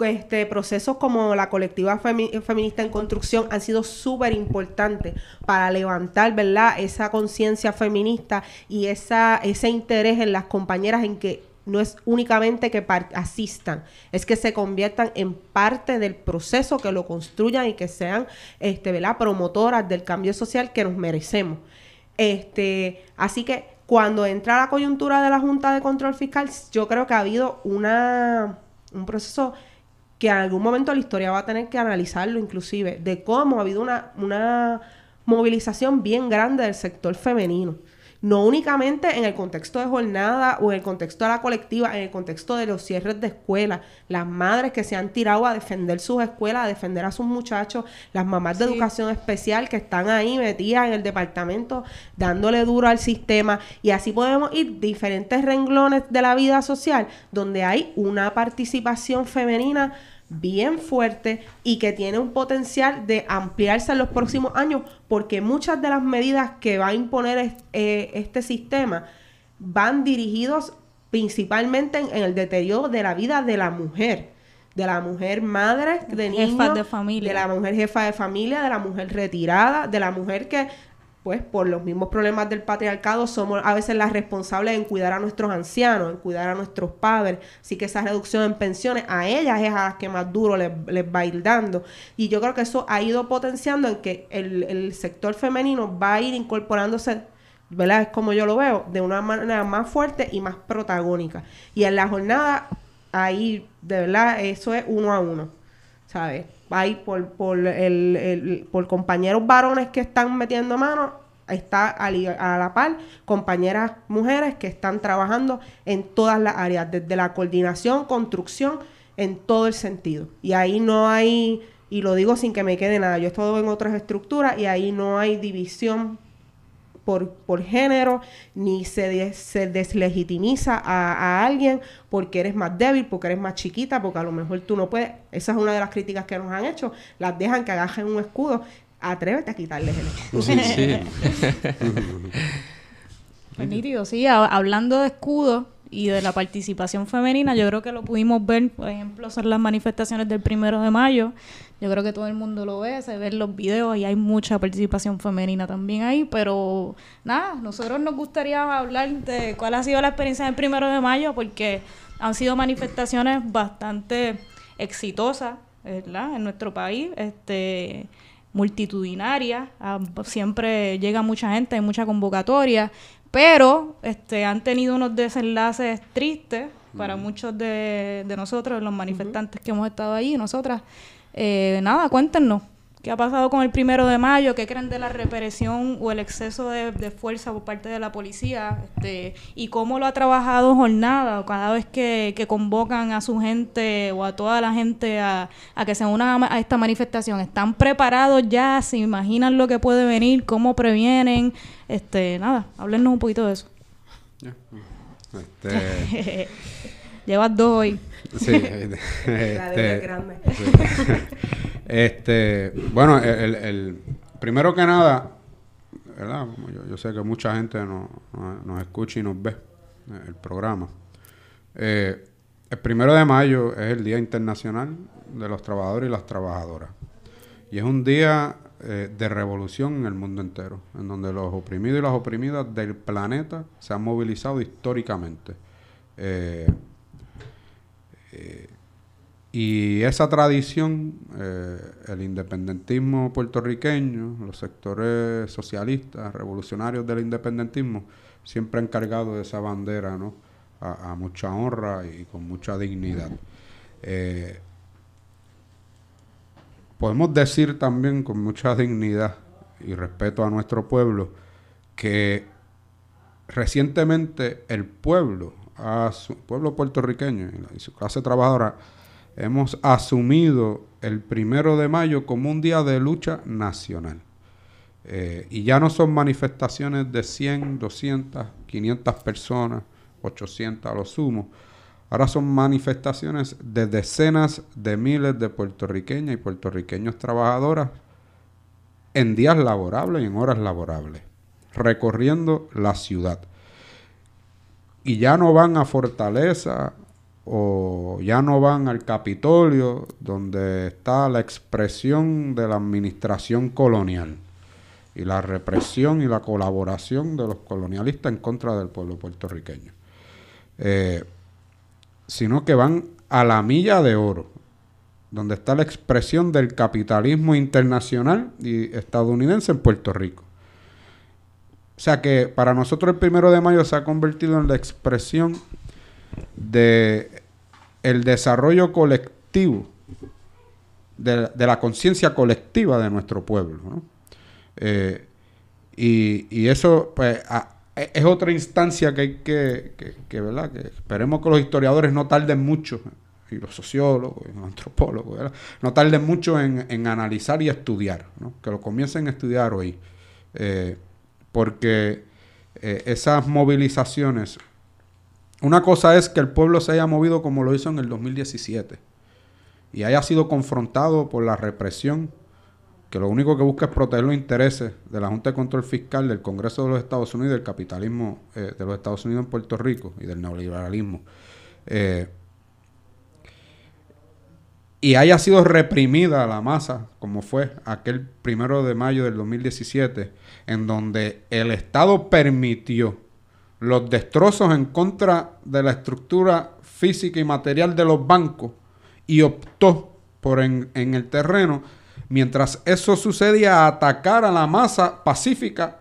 este, procesos como la colectiva femi- feminista en construcción han sido súper importantes para levantar, ¿verdad? Esa conciencia feminista y esa, ese interés en las compañeras en que no es únicamente que asistan, es que se conviertan en parte del proceso, que lo construyan y que sean, este, ¿verdad? Promotoras del cambio social que nos merecemos. Este, así que cuando entra la coyuntura de la Junta de Control Fiscal, yo creo que ha habido una, un proceso que en algún momento la historia va a tener que analizarlo inclusive, de cómo ha habido una, una movilización bien grande del sector femenino. No únicamente en el contexto de jornada o en el contexto de la colectiva, en el contexto de los cierres de escuelas, las madres que se han tirado a defender sus escuelas, a defender a sus muchachos, las mamás de Sí. educación especial que están ahí metidas en el departamento dándole duro al sistema y así podemos ir diferentes renglones de la vida social donde hay una participación femenina bien fuerte y que tiene un potencial de ampliarse en los próximos años porque muchas de las medidas que va a imponer es- eh, este sistema van dirigidos principalmente en, en el deterioro de la vida de la mujer de la mujer madre de niños, de familia. de la mujer jefa de familia, de la mujer retirada, de la mujer que pues por los mismos problemas del patriarcado somos a veces las responsables en cuidar a nuestros ancianos, en cuidar a nuestros padres. Así que esa reducción en pensiones a ellas es a las que más duro les, les va a ir dando. Y yo creo que eso ha ido potenciando en que el, el sector femenino va a ir incorporándose ¿verdad? Es como yo lo veo, de una manera más fuerte y más protagónica. Y en la jornada, ahí, de verdad, eso es uno a uno, ¿sabes? Hay por, por, el, el- por compañeros varones que están metiendo mano, está a la par compañeras mujeres que están trabajando en todas las áreas, desde la coordinación, construcción, en todo el sentido. Y ahí no hay, y lo digo sin que me quede nada, yo he estado en otras estructuras y ahí no hay división por, por género, ni se, se deslegitimiza a, a alguien porque eres más débil, porque eres más chiquita, porque a lo mejor tú no puedes. Esa es una de las críticas que nos han hecho. Las dejan que agajen un escudo. Atrévete a quitarles el escudo. Sí, sí. Pues nítido, sí. ha- hablando de escudo y de la participación femenina, yo creo que lo pudimos ver, por ejemplo, son las manifestaciones del primero de mayo. Yo creo que todo el mundo lo ve, se ven los videos y hay mucha participación femenina también ahí, pero nada, nosotros nos gustaría hablar de cuál ha sido la experiencia del primero de mayo, porque han sido manifestaciones bastante exitosas, ¿verdad? En nuestro país, este multitudinaria, ah, siempre llega mucha gente, hay mucha convocatoria, pero este han tenido unos desenlaces tristes para muchos de, de nosotros, los manifestantes que hemos estado ahí, nosotras. Eh, nada, cuéntenos, ¿Qué ha pasado con el primero de mayo? ¿Qué creen de la represión o el exceso de, fuerza por parte de la policía? Este, ¿Y cómo lo ha trabajado Jornada cada vez que, convocan a su gente o a toda la gente a, que se unan a, esta manifestación? ¿Están preparados ya? ¿Se imaginan lo que puede venir? ¿Cómo previenen? Este, nada, háblenos un poquito de eso. Este... Llevas dos hoy. Sí, este, grande. Este, bueno, el, primero que nada, ¿verdad? Yo, sé que mucha gente nos escucha y nos ve eh, el programa. Eh, el primero de mayo es el Día Internacional de los Trabajadores y las Trabajadoras. Y es un día eh, de revolución en el mundo entero, en donde los oprimidos y las oprimidas del planeta se han movilizado históricamente. Y esa tradición, eh, el independentismo puertorriqueño, los sectores socialistas, revolucionarios del independentismo, siempre han cargado esa bandera ¿no? a, mucha honra y con mucha dignidad. Eh, podemos decir también con mucha dignidad y respeto a nuestro pueblo que recientemente el pueblo, a su pueblo puertorriqueño y su clase trabajadora, hemos asumido el primero de mayo como un día de lucha nacional. Eh, y ya no son manifestaciones de 100, 200, 500 personas, 800 a lo sumo. Ahora son manifestaciones de decenas de miles de puertorriqueñas y puertorriqueños trabajadoras en días laborables y en horas laborables, recorriendo la ciudad. Y ya no van a Fortaleza o ya no van al Capitolio, donde está la expresión de la administración colonial y la represión y la colaboración de los colonialistas en contra del pueblo puertorriqueño, eh, sino que van a la milla de oro, donde está la expresión del capitalismo internacional y estadounidense en Puerto Rico. O sea que para nosotros el primero de mayo se ha convertido en la expresión de el desarrollo colectivo, de, la conciencia colectiva de nuestro pueblo. Eh, y, eso pues, e, es otra instancia que hay que, que, ¿verdad? que esperemos que los historiadores no tarden mucho, y los sociólogos y los antropólogos, no tarden mucho en, analizar y estudiar, que lo comiencen a estudiar hoy. Eh, porque eh, esas movilizaciones una cosa es que el pueblo se haya movido como lo hizo en el 2017 y haya sido confrontado por la represión, que lo único que busca es proteger los intereses de la Junta de Control Fiscal, del Congreso de los Estados Unidos, del capitalismo eh, de los Estados Unidos en Puerto Rico y del neoliberalismo. Eh, y haya sido reprimida la masa, como fue aquel primero de mayo del 2017, en donde el Estado permitió los destrozos en contra de la estructura física y material de los bancos y optó por en, el terreno, mientras eso sucedía, atacar a la masa pacífica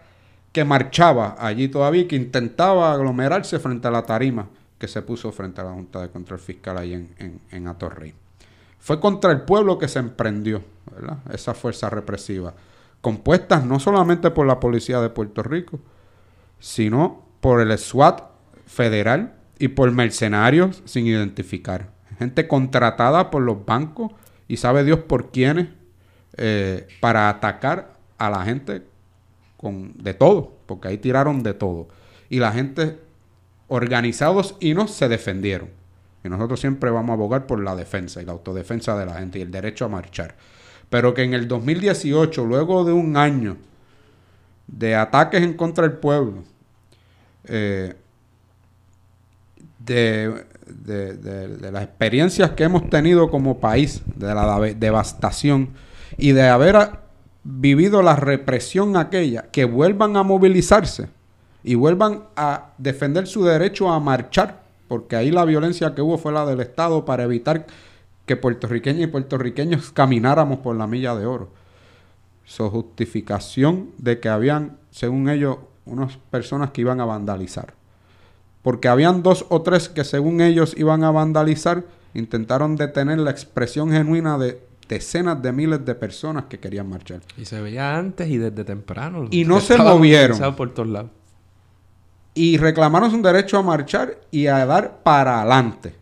que marchaba allí todavía, que intentaba aglomerarse frente a la tarima que se puso frente a la Junta de Control Fiscal ahí en, en, Atorrey. Fue contra el pueblo que se emprendió esa fuerza represiva, compuesta no solamente por la policía de Puerto Rico, sino por el SWAT federal y por mercenarios sin identificar. Gente contratada por los bancos y sabe Dios por quiénes eh, para atacar a la gente con de todo, porque ahí tiraron de todo. Y la gente organizados y no se defendieron. Y nosotros siempre vamos a abogar por la defensa y la autodefensa de la gente y el derecho a marchar. Pero que en el 2018, luego de un año de ataques en contra del pueblo, eh, de, de- de- las experiencias que hemos tenido como país, de la devastación y de haber vivido la represión aquella, que vuelvan a movilizarse y vuelvan a defender su derecho a marchar, porque ahí la violencia que hubo fue la del Estado para evitar que puertorriqueños y puertorriqueños camináramos por la milla de oro. Su justificación de que habían, según ellos, unas personas que iban a vandalizar. Porque habían dos o tres que según ellos iban a vandalizar, intentaron detener la expresión genuina de decenas de miles de personas que querían marchar. Y se veía antes y desde temprano. Y no se movieron. por todos lados. Y reclamaron su derecho a marchar y a dar para adelante.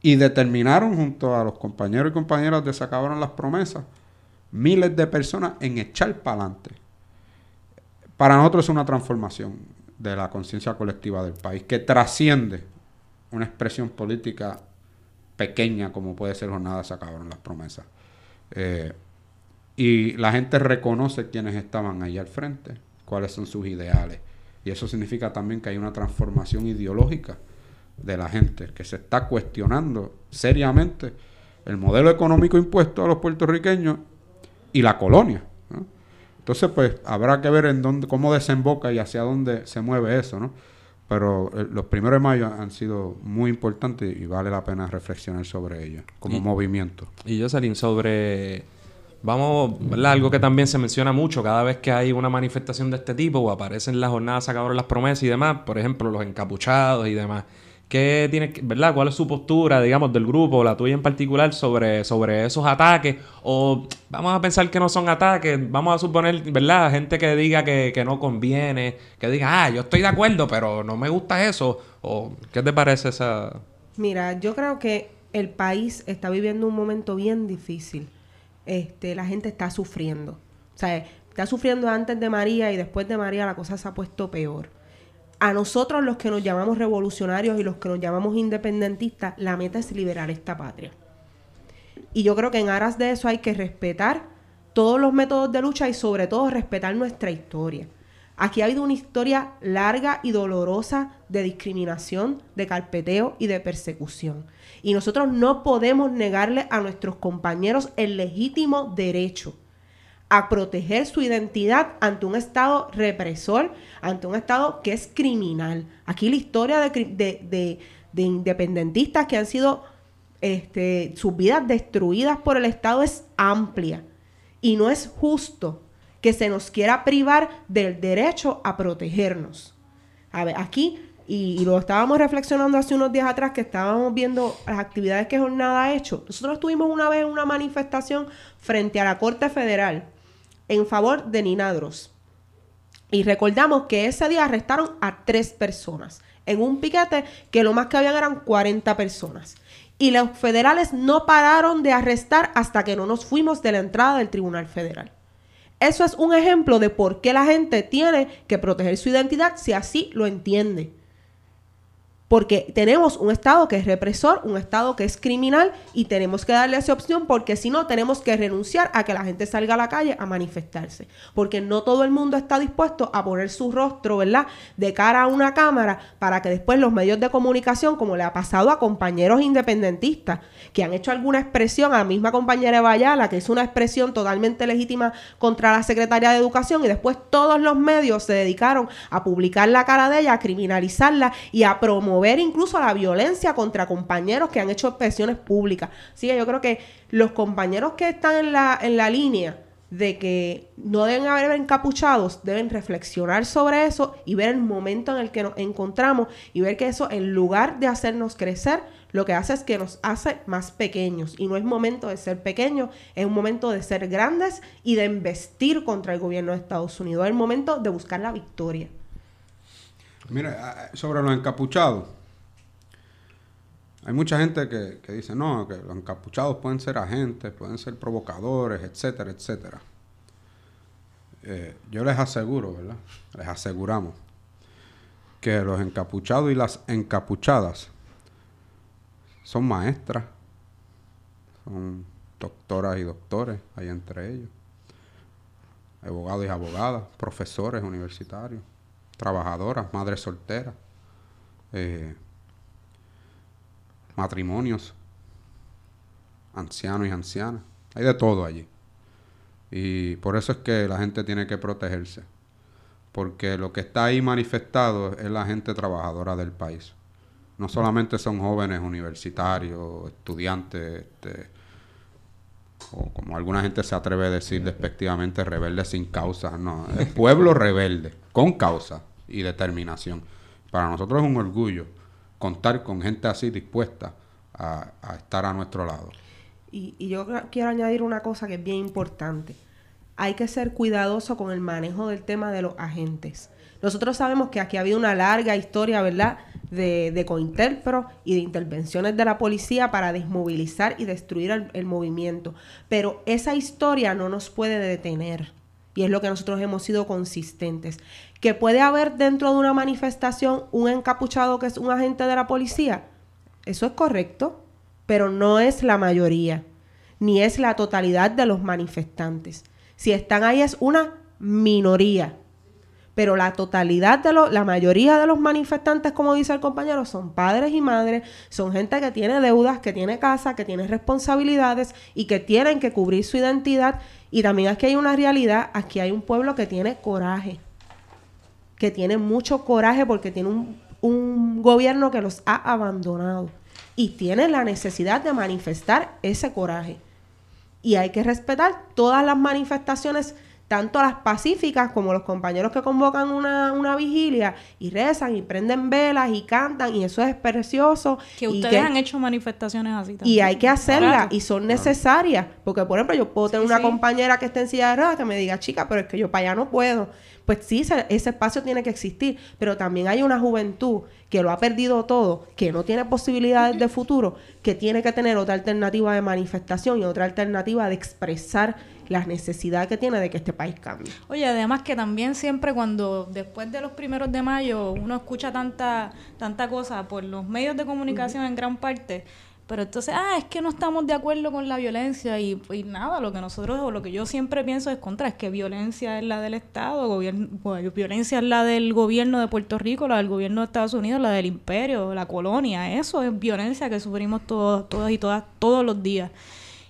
Y determinaron junto a los compañeros y compañeras de Se acabaron las promesas, miles de personas en echar para adelante. Para nosotros es una transformación de la conciencia colectiva del país que trasciende una expresión política pequeña como puede ser jornada Se acabaron las promesas. Eh, y la gente reconoce quienes estaban ahí al frente, cuáles son sus ideales. Y eso significa también que hay una transformación ideológica de la gente, que se está cuestionando seriamente el modelo económico impuesto a los puertorriqueños y la colonia. Entonces, pues habrá que ver en dónde, cómo desemboca y hacia dónde se mueve eso, ¿no? Pero eh, los primeros de mayo han sido muy importantes y vale la pena reflexionar sobre ellos como Y- movimiento. Y Jocelyn, sobre. Vamos, ¿verdad? Algo que también se menciona mucho cada vez que hay una manifestación de este tipo o aparecen las jornadas, se acabaron las promesas y demás, por ejemplo, los encapuchados y demás. ¿Qué tiene que- verdad? ¿Cuál es su postura, digamos, del grupo, la tuya en particular, sobre, sobre esos ataques? O vamos a pensar que no son ataques, vamos a suponer, ¿verdad? Gente que diga que, que no conviene, que diga, ah, yo estoy de acuerdo, pero no me gusta eso. O, ¿qué te parece esa...? Mira, yo creo que el país está viviendo un momento bien difícil. Este, la gente está sufriendo. O sea, está sufriendo antes de María y después de María la cosa se ha puesto peor. A nosotros los que nos llamamos revolucionarios y los que nos llamamos independentistas, la meta es liberar esta patria. Y yo creo que en aras de eso hay que respetar todos los métodos de lucha y sobre todo respetar nuestra historia. Aquí ha habido una historia larga y dolorosa de discriminación, de carpeteo y de persecución. Y nosotros no podemos negarle a nuestros compañeros el legítimo derecho a proteger su identidad ante un Estado represor, ante un Estado que es criminal. Aquí la historia de, de- de- de independentistas que han sido este, sus vidas destruidas por el Estado es amplia. Y no es justo que se nos quiera privar del derecho a protegernos. A ver, aquí, y, y lo estábamos reflexionando hace unos días atrás, que estábamos viendo las actividades que Jornada ha hecho. Nosotros tuvimos una vez una manifestación frente a la Corte Federal en favor de Ninadros. Y recordamos que ese día arrestaron a tres personas en un piquete que lo más que habían eran 40 personas. Y los federales no pararon de arrestar hasta que no nos fuimos de la entrada del Tribunal Federal. Eso es un ejemplo de por qué la gente tiene que proteger su identidad si así lo entiende. Porque tenemos un Estado que es represor, un Estado que es criminal y tenemos que darle esa opción porque si no tenemos que renunciar a que la gente salga a la calle a manifestarse. Porque no todo el mundo está dispuesto a poner su rostro, ¿verdad? De cara a una cámara para que después los medios de comunicación, como le ha pasado a compañeros independentistas que han hecho alguna expresión, a la misma compañera Bayala que hizo una expresión totalmente legítima contra la secretaria de Educación y después todos los medios se dedicaron a publicar la cara de ella, a criminalizarla y a promover incluso la violencia contra compañeros que han hecho expresiones públicas. Así que yo creo que los compañeros que están en la, en la línea de que no deben haber encapuchados, deben reflexionar sobre eso y ver el momento en el que nos encontramos y ver que eso en lugar de hacernos crecer, lo que hace es que nos hace más pequeños. Y no es momento de ser pequeños, es un momento de ser grandes y de investir contra el gobierno de Estados Unidos. Es el momento de buscar la victoria. Mira, sobre los encapuchados. Hay mucha gente que, que dice, no, que los encapuchados pueden ser agentes, pueden ser provocadores, etcétera, etcétera. Eh, yo les aseguro, ¿verdad? Les aseguramos que los encapuchados y las encapuchadas son maestras, son doctoras y doctores, hay entre ellos, abogados y abogadas, profesores universitarios, trabajadoras, madres solteras. Eh, matrimonios, ancianos y ancianas. Hay de todo allí. Y por eso es que la gente tiene que protegerse. Porque lo que está ahí manifestado es la gente trabajadora del país. No solamente son jóvenes universitarios, estudiantes, este, o como alguna gente se atreve a decir despectivamente, rebeldes sin causa. No, el pueblo rebelde, con causa y determinación. Para nosotros es un orgullo contar con gente así dispuesta a, a estar a nuestro lado. Y, y yo quiero añadir una cosa que es bien importante. Hay que ser cuidadoso con el manejo del tema de los agentes. Nosotros sabemos que aquí ha habido una larga historia, ¿verdad?, de, de y de intervenciones de la policía para desmovilizar y destruir el, el movimiento. Pero esa historia no nos puede detener. Y es lo que nosotros hemos sido consistentes. Que puede haber dentro de una manifestación un encapuchado que es un agente de la policía. Eso es correcto, pero no es la mayoría, ni es la totalidad de los manifestantes. Si están ahí es una minoría, pero la totalidad de los, la mayoría de los manifestantes, como dice el compañero, son padres y madres, son gente que tiene deudas, que tiene casa, que tiene responsabilidades y que tienen que cubrir su identidad. Y también aquí hay una realidad, aquí hay un pueblo que tiene coraje, que tiene mucho coraje porque tiene un, un gobierno que los ha abandonado y tiene la necesidad de manifestar ese coraje. Y hay que respetar todas las manifestaciones, tanto las pacíficas como los compañeros que convocan una, una vigilia y rezan y prenden velas y cantan y eso es precioso. Que y ustedes han hecho manifestaciones así y también. hay que hacerlas y son necesarias. Porque, por ejemplo, yo puedo tener Sí, una sí. compañera que esté en silla de ruedas que me diga, chica, pero es que yo para allá no puedo. Pues sí, ese, ese espacio tiene que existir. Pero también hay una juventud que lo ha perdido todo, que no tiene posibilidades de futuro, que tiene que tener otra alternativa de manifestación y otra alternativa de expresar las necesidades que tiene de que este país cambie. Oye, además que también siempre cuando después de los primeros de mayo uno escucha tanta tanta cosa por los medios de comunicación en gran parte, pero entonces, ah, es que no estamos de acuerdo con la violencia y, y nada, lo que nosotros o lo que yo siempre pienso es contra, es que violencia es la del Estado, gobierno, bueno, violencia es la del gobierno de Puerto Rico, la del gobierno de Estados Unidos, la del imperio, la colonia, eso es violencia que sufrimos todos, todas y todas todos los días.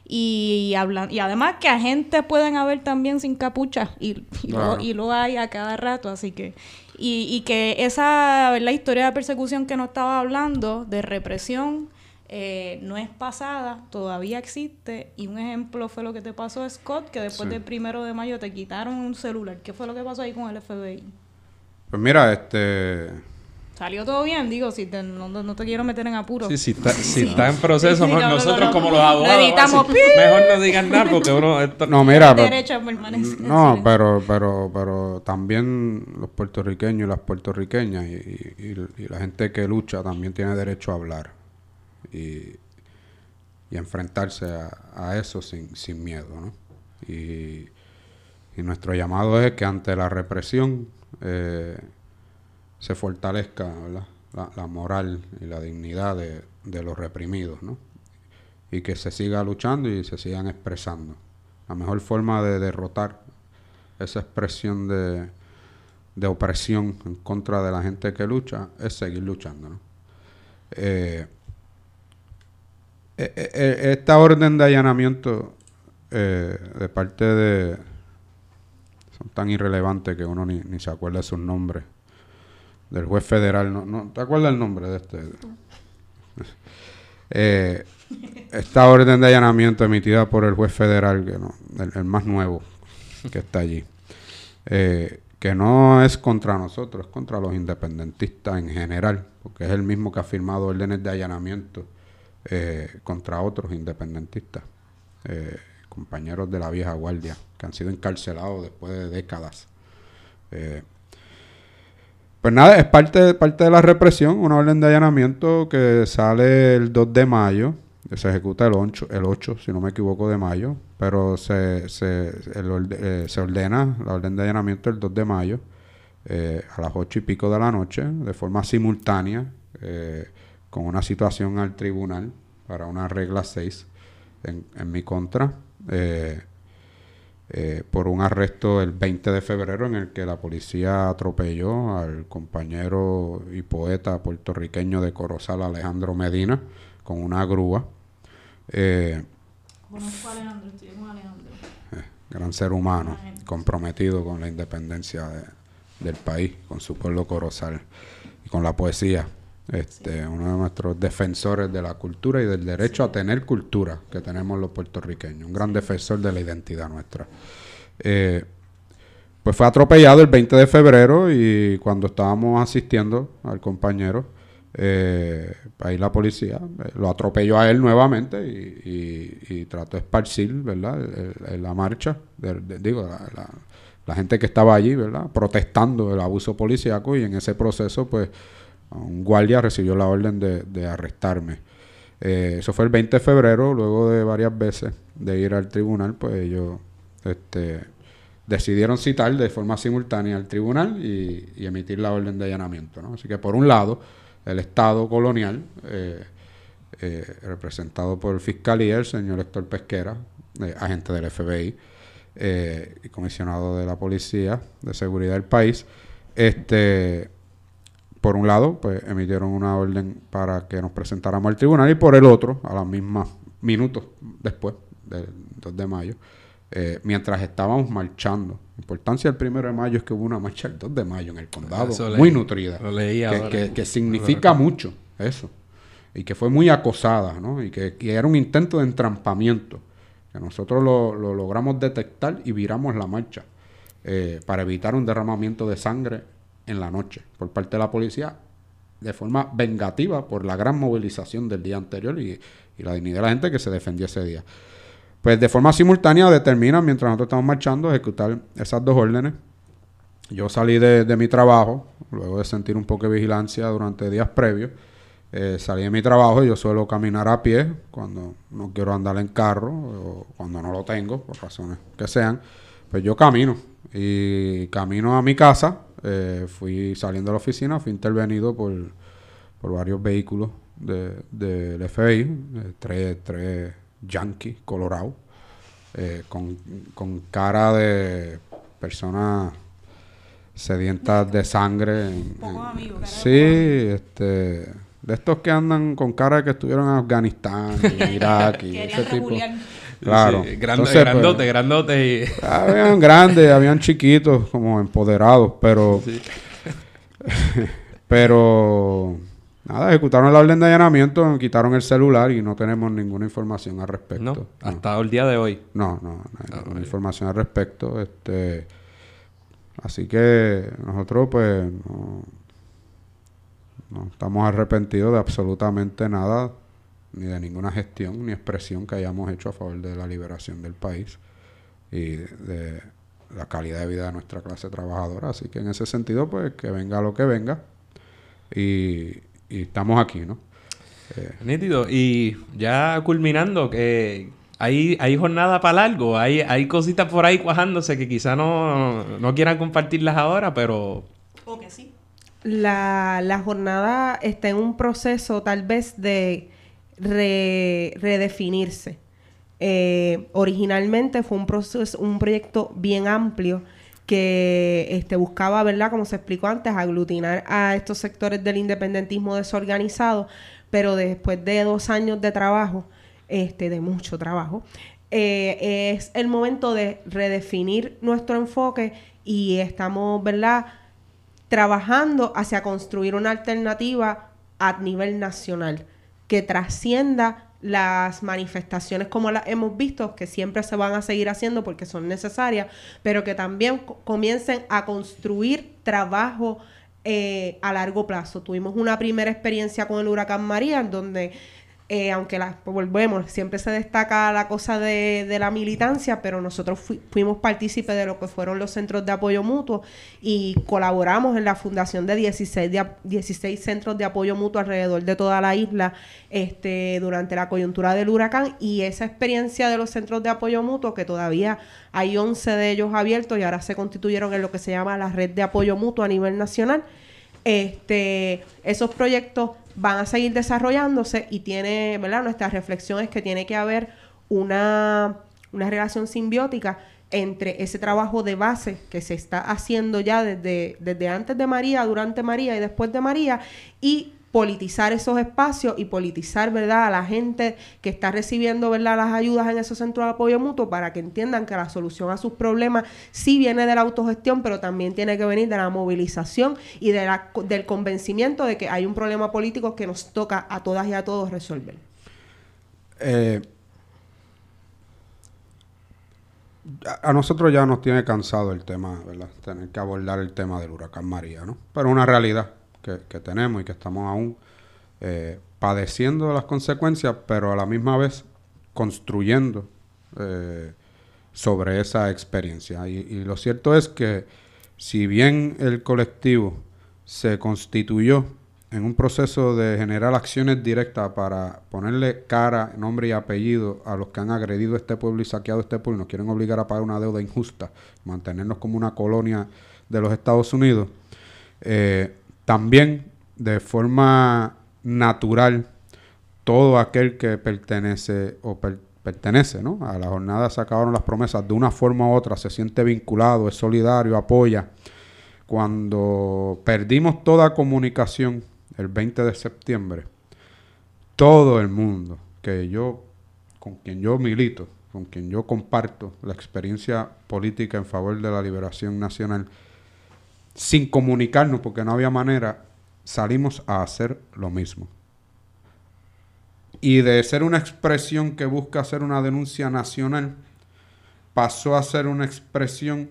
Y, hablan, y además que agentes pueden haber también sin capucha y, y, Claro. lo, y lo hay a cada rato, así que... Y, y que esa la historia de persecución que nos estaba hablando, de represión, eh, no es pasada, todavía existe. Y un ejemplo fue lo que te pasó a Scott, que después Sí. del primero de mayo te quitaron un celular. ¿Qué fue lo que pasó ahí con el FBI? Pues mira, este... ¿Salió todo bien? Digo, si te- no, no- te quiero meter en apuro. Sí, si está, si está en proceso, Sí, sí, no- no, no, nosotros no, no. como los Lo abogados, mejor no digan nada porque uno... esto- No, mira, pero- Derecho a permanecer No, pero, pero, pero también los puertorriqueños y las puertorriqueñas y, y- y la gente que lucha también tiene derecho a hablar y, enfrentarse a, eso sin, sin miedo, ¿no? Y, nuestro llamado es que ante la represión eh, se fortalezca. La, moral y la dignidad de, los reprimidos, ¿no? y que se siga luchando y se sigan expresando. La mejor forma de derrotar esa expresión de, de opresión en contra de la gente que lucha es seguir luchando. eh, esta orden de allanamiento eh, de parte de... son tan irrelevantes que uno ni, ni se acuerda de sus nombres. Del juez federal, ¿no? no ¿Te acuerdas el nombre de este? Eh, esta orden de allanamiento emitida por el juez federal, que no, el, el más nuevo que está allí, eh, que no es contra nosotros, es contra los independentistas en general, porque es el mismo que ha firmado órdenes de allanamiento eh, contra otros independentistas, eh, compañeros de la vieja guardia, que han sido encarcelados después de décadas. Eh, pues nada, es parte, parte de la represión, una orden de allanamiento que sale el 2 de mayo, se ejecuta el 8, el 8 si no me equivoco, de mayo, pero se, se, se ordena la orden de allanamiento el 2 de mayo a las 8 y pico de la noche, de forma simultánea, con una situación al tribunal para una regla 6 en, en mi contra. eh, eh, por un arresto el 20 de febrero en el que la policía atropelló al compañero y poeta puertorriqueño de Corozal, Alejandro Medina, con una grúa. Eh, Conozco a Alejandro, estoy con Alejandro. gran ser humano, comprometido con la independencia de- del país, con su pueblo corozal y con la poesía. Este, uno de nuestros defensores de la cultura y del derecho a tener cultura que tenemos los puertorriqueños, un gran defensor de la identidad nuestra. Eh, pues fue atropellado el 20 de febrero y cuando estábamos asistiendo al compañero, eh, ahí la policía eh, lo atropelló a él nuevamente y, y- y trató de esparcir, ¿verdad? El- el- la marcha, de- de- digo, la, la- la gente que estaba allí, ¿verdad? Protestando el abuso policíaco y en ese proceso, pues, un guardia recibió la orden de, arrestarme. Eh, eso fue el 20 de febrero, luego de varias veces de ir al tribunal, pues ellos este, decidieron citar de forma simultánea al tribunal y, emitir la orden de allanamiento. ¿no? Así que por un lado, el Estado colonial, eh, eh, representado por el Fiscalía, el señor Héctor Pesquera, agente del FBI y comisionado de la Policía de Seguridad del país, este por un lado, pues emitieron una orden para que nos presentáramos al tribunal y por el otro, a los mismos minutos después del 2 de mayo, eh, mientras estábamos marchando. La importancia del primero de mayo es que hubo una marcha el 2 de mayo en el condado, Eso muy leí. nutrida, Lo leí que, que- que significa mucho eso, y que fue muy acosada, ¿no? Y que, que era un intento de entrampamiento, que nosotros lo, lo logramos detectar y viramos la marcha eh, para evitar un derramamiento de sangre en la noche por parte de la policía de forma vengativa por la gran movilización del día anterior y, la dignidad de la gente que se defendió ese día. Pues de forma simultánea determinan, mientras nosotros estamos marchando, ejecutar esas dos órdenes. Yo salí de, de mi trabajo, luego de sentir un poco de vigilancia durante días previos. eh, salí de mi trabajo, yo suelo caminar a pie cuando no quiero andar en carro o cuando no lo tengo, por razones que sean. Pues yo camino y camino a mi casa. Eh, fui saliendo de la oficina, fui intervenido por, por varios vehículos de- del FBI, eh, tres, tres yankees colorados, eh, con, con cara de personas sedientas de sangre. en- Pocos en- de sí, este, de estos que andan con cara de que estuvieron en Afganistán, en Irak y ese tipo. Claro. Sí, grande- Entonces, pues, grandote, grandote y... habían grandes, habían chiquitos, como empoderados, pero. pero. Nada, ejecutaron la orden de allanamiento, quitaron el celular y no tenemos ninguna información al respecto. No, No, hasta el día de hoy. no, no, no hay Ah, ninguna vale. información al respecto. Este. Así que nosotros, pues, no, no estamos arrepentidos de absolutamente nada, ni de ninguna gestión ni expresión que hayamos hecho a favor de la liberación del país y de la calidad de vida de nuestra clase trabajadora. Así que en ese sentido, pues, que venga lo que venga y, y estamos aquí, ¿no? Eh, Nítido. Y ya culminando, que hay, hay jornada para largo, hay, hay cositas por ahí cuajándose que quizá no, no quieran compartirlas ahora, pero O que sí. La, la jornada está en un proceso tal vez de re- redefinirse. Eh, originalmente fue un proceso, un proyecto bien amplio que este, buscaba, ¿verdad? Como se explicó antes, aglutinar a estos sectores del independentismo desorganizado, pero después de dos años de trabajo, este, de mucho trabajo, eh, es el momento de redefinir nuestro enfoque y estamos, ¿verdad? trabajando hacia construir una alternativa a nivel nacional que trascienda las manifestaciones como las hemos visto, que siempre se van a seguir haciendo porque son necesarias, pero que también co- comiencen a construir trabajo eh, a largo plazo. Tuvimos una primera experiencia con el huracán María, en donde, eh, aunque la, volvemos, siempre se destaca la cosa de, de la militancia, pero nosotros fui- fuimos partícipes de lo que fueron los centros de apoyo mutuo y colaboramos en la fundación de 16, de ap- 16 centros de apoyo mutuo alrededor de toda la isla este, durante la coyuntura del huracán y esa experiencia de los centros de apoyo mutuo, que todavía hay 11 de ellos abiertos y ahora se constituyeron en lo que se llama la red de apoyo mutuo a nivel nacional, este, esos proyectos van a seguir desarrollándose y tiene, ¿verdad? Nuestra reflexión es que tiene que haber una, una relación simbiótica entre ese trabajo de base que se está haciendo ya desde, desde antes de María, durante María y después de María y politizar esos espacios y politizar, ¿verdad?, a la gente que está recibiendo, ¿verdad?, las ayudas en esos centros de apoyo mutuo para que entiendan que la solución a sus problemas sí viene de la autogestión, pero también tiene que venir de la movilización y de la, del convencimiento de que hay un problema político que nos toca a todas y a todos resolver. Eh, a nosotros ya nos tiene cansado el tema, ¿verdad? Tener que abordar el tema del huracán María, ¿no? Pero una realidad que, tenemos y que estamos aún eh, padeciendo las consecuencias, pero a la misma vez construyendo eh, sobre esa experiencia. Y, lo cierto es que si bien el colectivo se constituyó en un proceso de generar acciones directas para ponerle cara, nombre y apellido a los que han agredido este pueblo y saqueado este pueblo, nos quieren obligar a pagar una deuda injusta, mantenernos como una colonia de los Estados Unidos, eh, también de forma natural todo aquel que pertenece o pertenece ¿no? a la jornada se acabaron las promesas de una forma u otra, se siente vinculado, es solidario, apoya. Cuando perdimos toda comunicación el 20 de septiembre, todo el mundo que yo, con quien yo milito, con quien yo comparto la experiencia política en favor de la liberación nacional, sin comunicarnos porque no había manera, salimos a hacer lo mismo. Y de ser una expresión que busca hacer una denuncia nacional, pasó a ser una expresión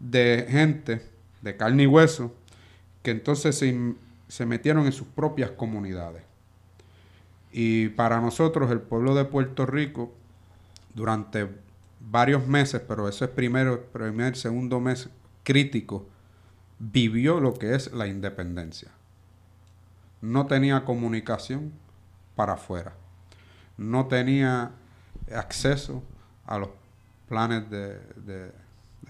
de gente de carne y hueso que entonces se, se metieron en sus propias comunidades. Y para nosotros, el pueblo de Puerto Rico, durante varios meses, pero ese es primero, primer, segundo mes crítico, vivió lo que es la independencia. No tenía comunicación para afuera. No tenía acceso a los planes de,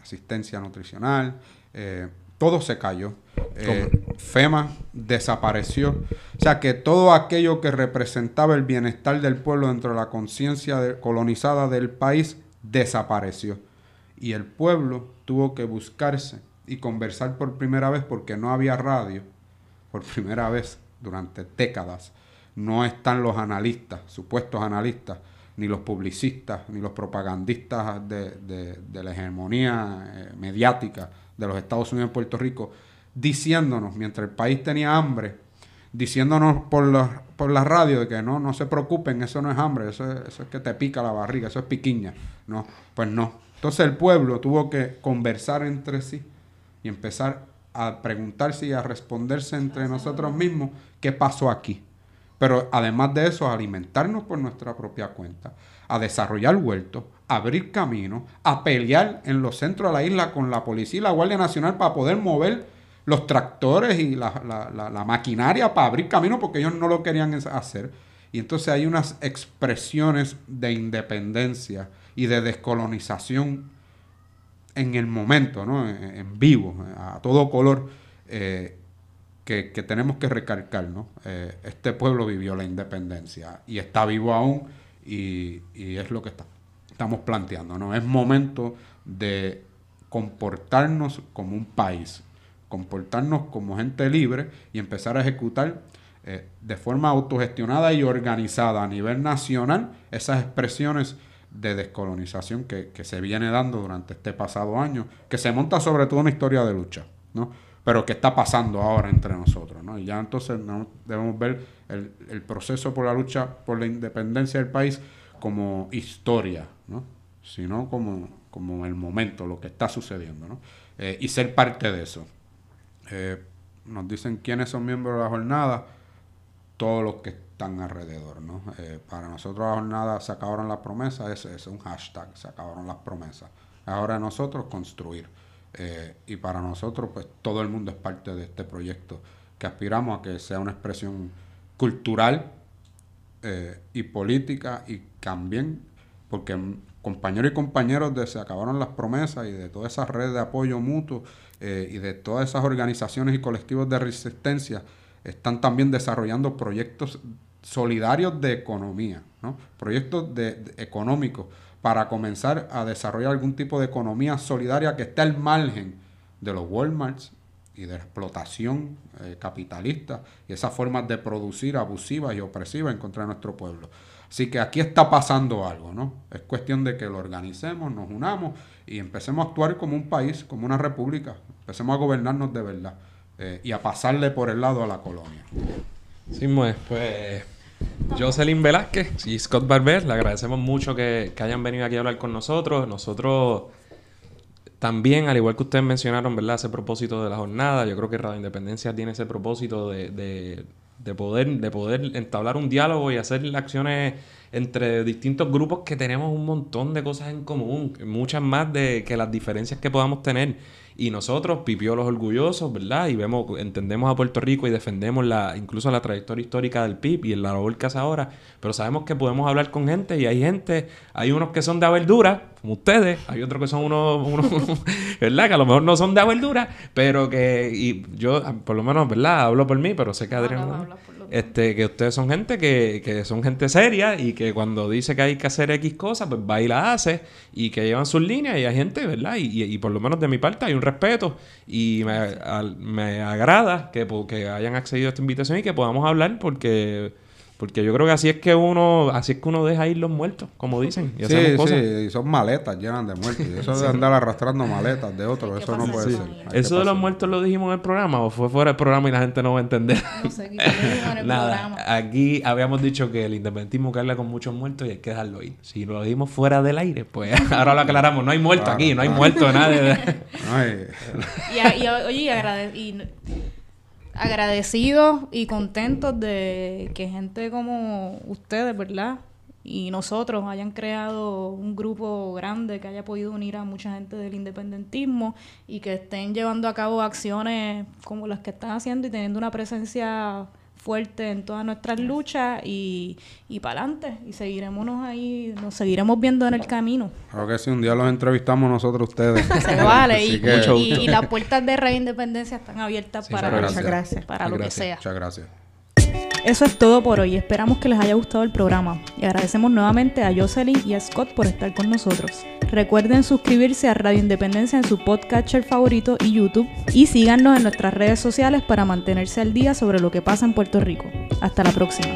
asistencia nutricional. Eh, todo se cayó. Eh, FEMA desapareció. O sea que todo aquello que representaba el bienestar del pueblo dentro de la conciencia colonizada del país desapareció. Y el pueblo tuvo que buscarse y conversar por primera vez porque no había radio, por primera vez durante décadas. No están los analistas, supuestos analistas, ni los publicistas, ni los propagandistas de, la hegemonía eh, mediática de los Estados Unidos en Puerto Rico, diciéndonos, mientras el país tenía hambre, diciéndonos por, los, por la radio de que no, no se preocupen, eso no es hambre, eso es, eso es que te pica la barriga, eso es piquiña. No, pues no. Entonces el pueblo tuvo que conversar entre sí y empezar a preguntarse y a responderse entre nosotros mismos qué pasó aquí. Pero además de eso, a alimentarnos por nuestra propia cuenta, a desarrollar huertos, a abrir caminos, a pelear en los centros de la isla con la policía y la Guardia Nacional para poder mover los tractores y la, la maquinaria para abrir caminos porque ellos no lo querían hacer. Y entonces hay unas expresiones de independencia y de descolonización en el momento, ¿no? en, vivo, a todo color, eh, que, tenemos que recalcar. ¿no? Eh, este pueblo vivió la independencia y está vivo aún y, es lo que está, estamos planteando. ¿no? Es momento de comportarnos como un país, comportarnos como gente libre y empezar a ejecutar eh, de forma autogestionada y organizada a nivel nacional esas expresiones de descolonización que, se viene dando durante este pasado año, que se monta sobre todo una historia de lucha, ¿no? pero que está pasando ahora entre nosotros. ¿no? Y ya entonces debemos ver el, proceso por la lucha por la independencia del país como historia, ¿no? sino como, como el momento, lo que está sucediendo, ¿no? Eh, y ser parte de eso. Eh, nos dicen quiénes son miembros de la jornada, todos los que están alrededor. ¿no? Eh, para nosotros la jornada se acabaron las promesas, ese es un hashtag, se acabaron las promesas. Ahora nosotros construir. Eh, y para nosotros, pues todo el mundo es parte de este proyecto, que aspiramos a que sea una expresión cultural eh, y política y también, porque compañeros y compañeros de Se Acabaron las Promesas y de todas esas redes de apoyo mutuo y de todas esas organizaciones y colectivos de resistencia, están también desarrollando proyectos solidarios de economía, ¿no? proyectos de, económicos para comenzar a desarrollar algún tipo de economía solidaria que esté al margen de los Walmarts y de explotación eh, capitalista y esas formas de producir abusivas y opresivas en contra de nuestro pueblo. Así que aquí está pasando algo, ¿no? Es cuestión de que lo organicemos, nos unamos y empecemos a actuar como un país, como una república. Empecemos a gobernarnos de verdad eh, y a pasarle por el lado a la colonia. Sí, pues, pues Jocelyn Velázquez y Scott Barber, le agradecemos mucho que, hayan venido aquí a hablar con nosotros. Nosotros también, al igual que ustedes mencionaron, ¿verdad? Ese propósito de la jornada, yo creo que Radio Independencia tiene ese propósito de, de, de poder, de poder entablar un diálogo y hacer acciones entre distintos grupos que tenemos un montón de cosas en común, muchas más de que las diferencias que podamos tener. Y nosotros, pipiolos orgullosos, ¿verdad? Y vemos, entendemos a Puerto Rico y defendemos la, incluso la trayectoria histórica del PIB y el labor que hace ahora. Pero sabemos que podemos hablar con gente y hay gente, hay unos que son de verdura, como ustedes, hay otros que son unos, unos ¿verdad? Que a lo mejor no son de verdura, pero que, y yo, por lo menos, ¿verdad? Hablo por mí, pero sé que Adrián... Este, que ustedes son gente que, que son gente seria y que cuando dice que hay que hacer X cosas, pues va y la hace y que llevan sus líneas y hay gente, ¿verdad? Y, y, y por lo menos de mi parte hay un respeto y me, al- me agrada que, que hayan accedido a esta invitación y que podamos hablar porque, porque yo creo que así es que uno, así es que uno deja ir los muertos, como dicen, y Sí, hacemos cosas. sí, y son maletas llenas de muertos. Y eso de andar arrastrando maletas de otros, eso no puede ser. eso. Hay que ¿Eso de los muertos lo dijimos en el programa o fue fuera del programa y la gente no va a entender? No sé en el Nada, programa. aquí habíamos dicho que el independentismo carga con muchos muertos y hay que dejarlo ir. Si lo dijimos fuera del aire, pues ahora lo aclaramos. No hay muerto Claro, aquí, no hay claro. muerto nadie. Ay, Y, y oye, y agrade- y agradecidos y contentos de que gente como ustedes, ¿verdad? Y nosotros hayan creado un grupo grande que haya podido unir a mucha gente del independentismo y que estén llevando a cabo acciones como las que están haciendo y teniendo una presencia fuerte en todas nuestras luchas y, y para adelante. Y seguiremos ahí, nos seguiremos viendo en el camino. Creo que si un día los entrevistamos nosotros ustedes. Se vale. Y, que- Mucho y- y las puertas de Rey Independencia están abiertas Sí, para, muchas gracias. para Muchas lo que gracias. sea. Muchas gracias. Eso es todo por hoy. Esperamos que les haya gustado el programa. Y agradecemos nuevamente a Jocelyn y a Scott por estar con nosotros. Recuerden suscribirse a Radio Independencia en su podcatcher favorito y YouTube. Y síganos en nuestras redes sociales para mantenerse al día sobre lo que pasa en Puerto Rico. Hasta la próxima.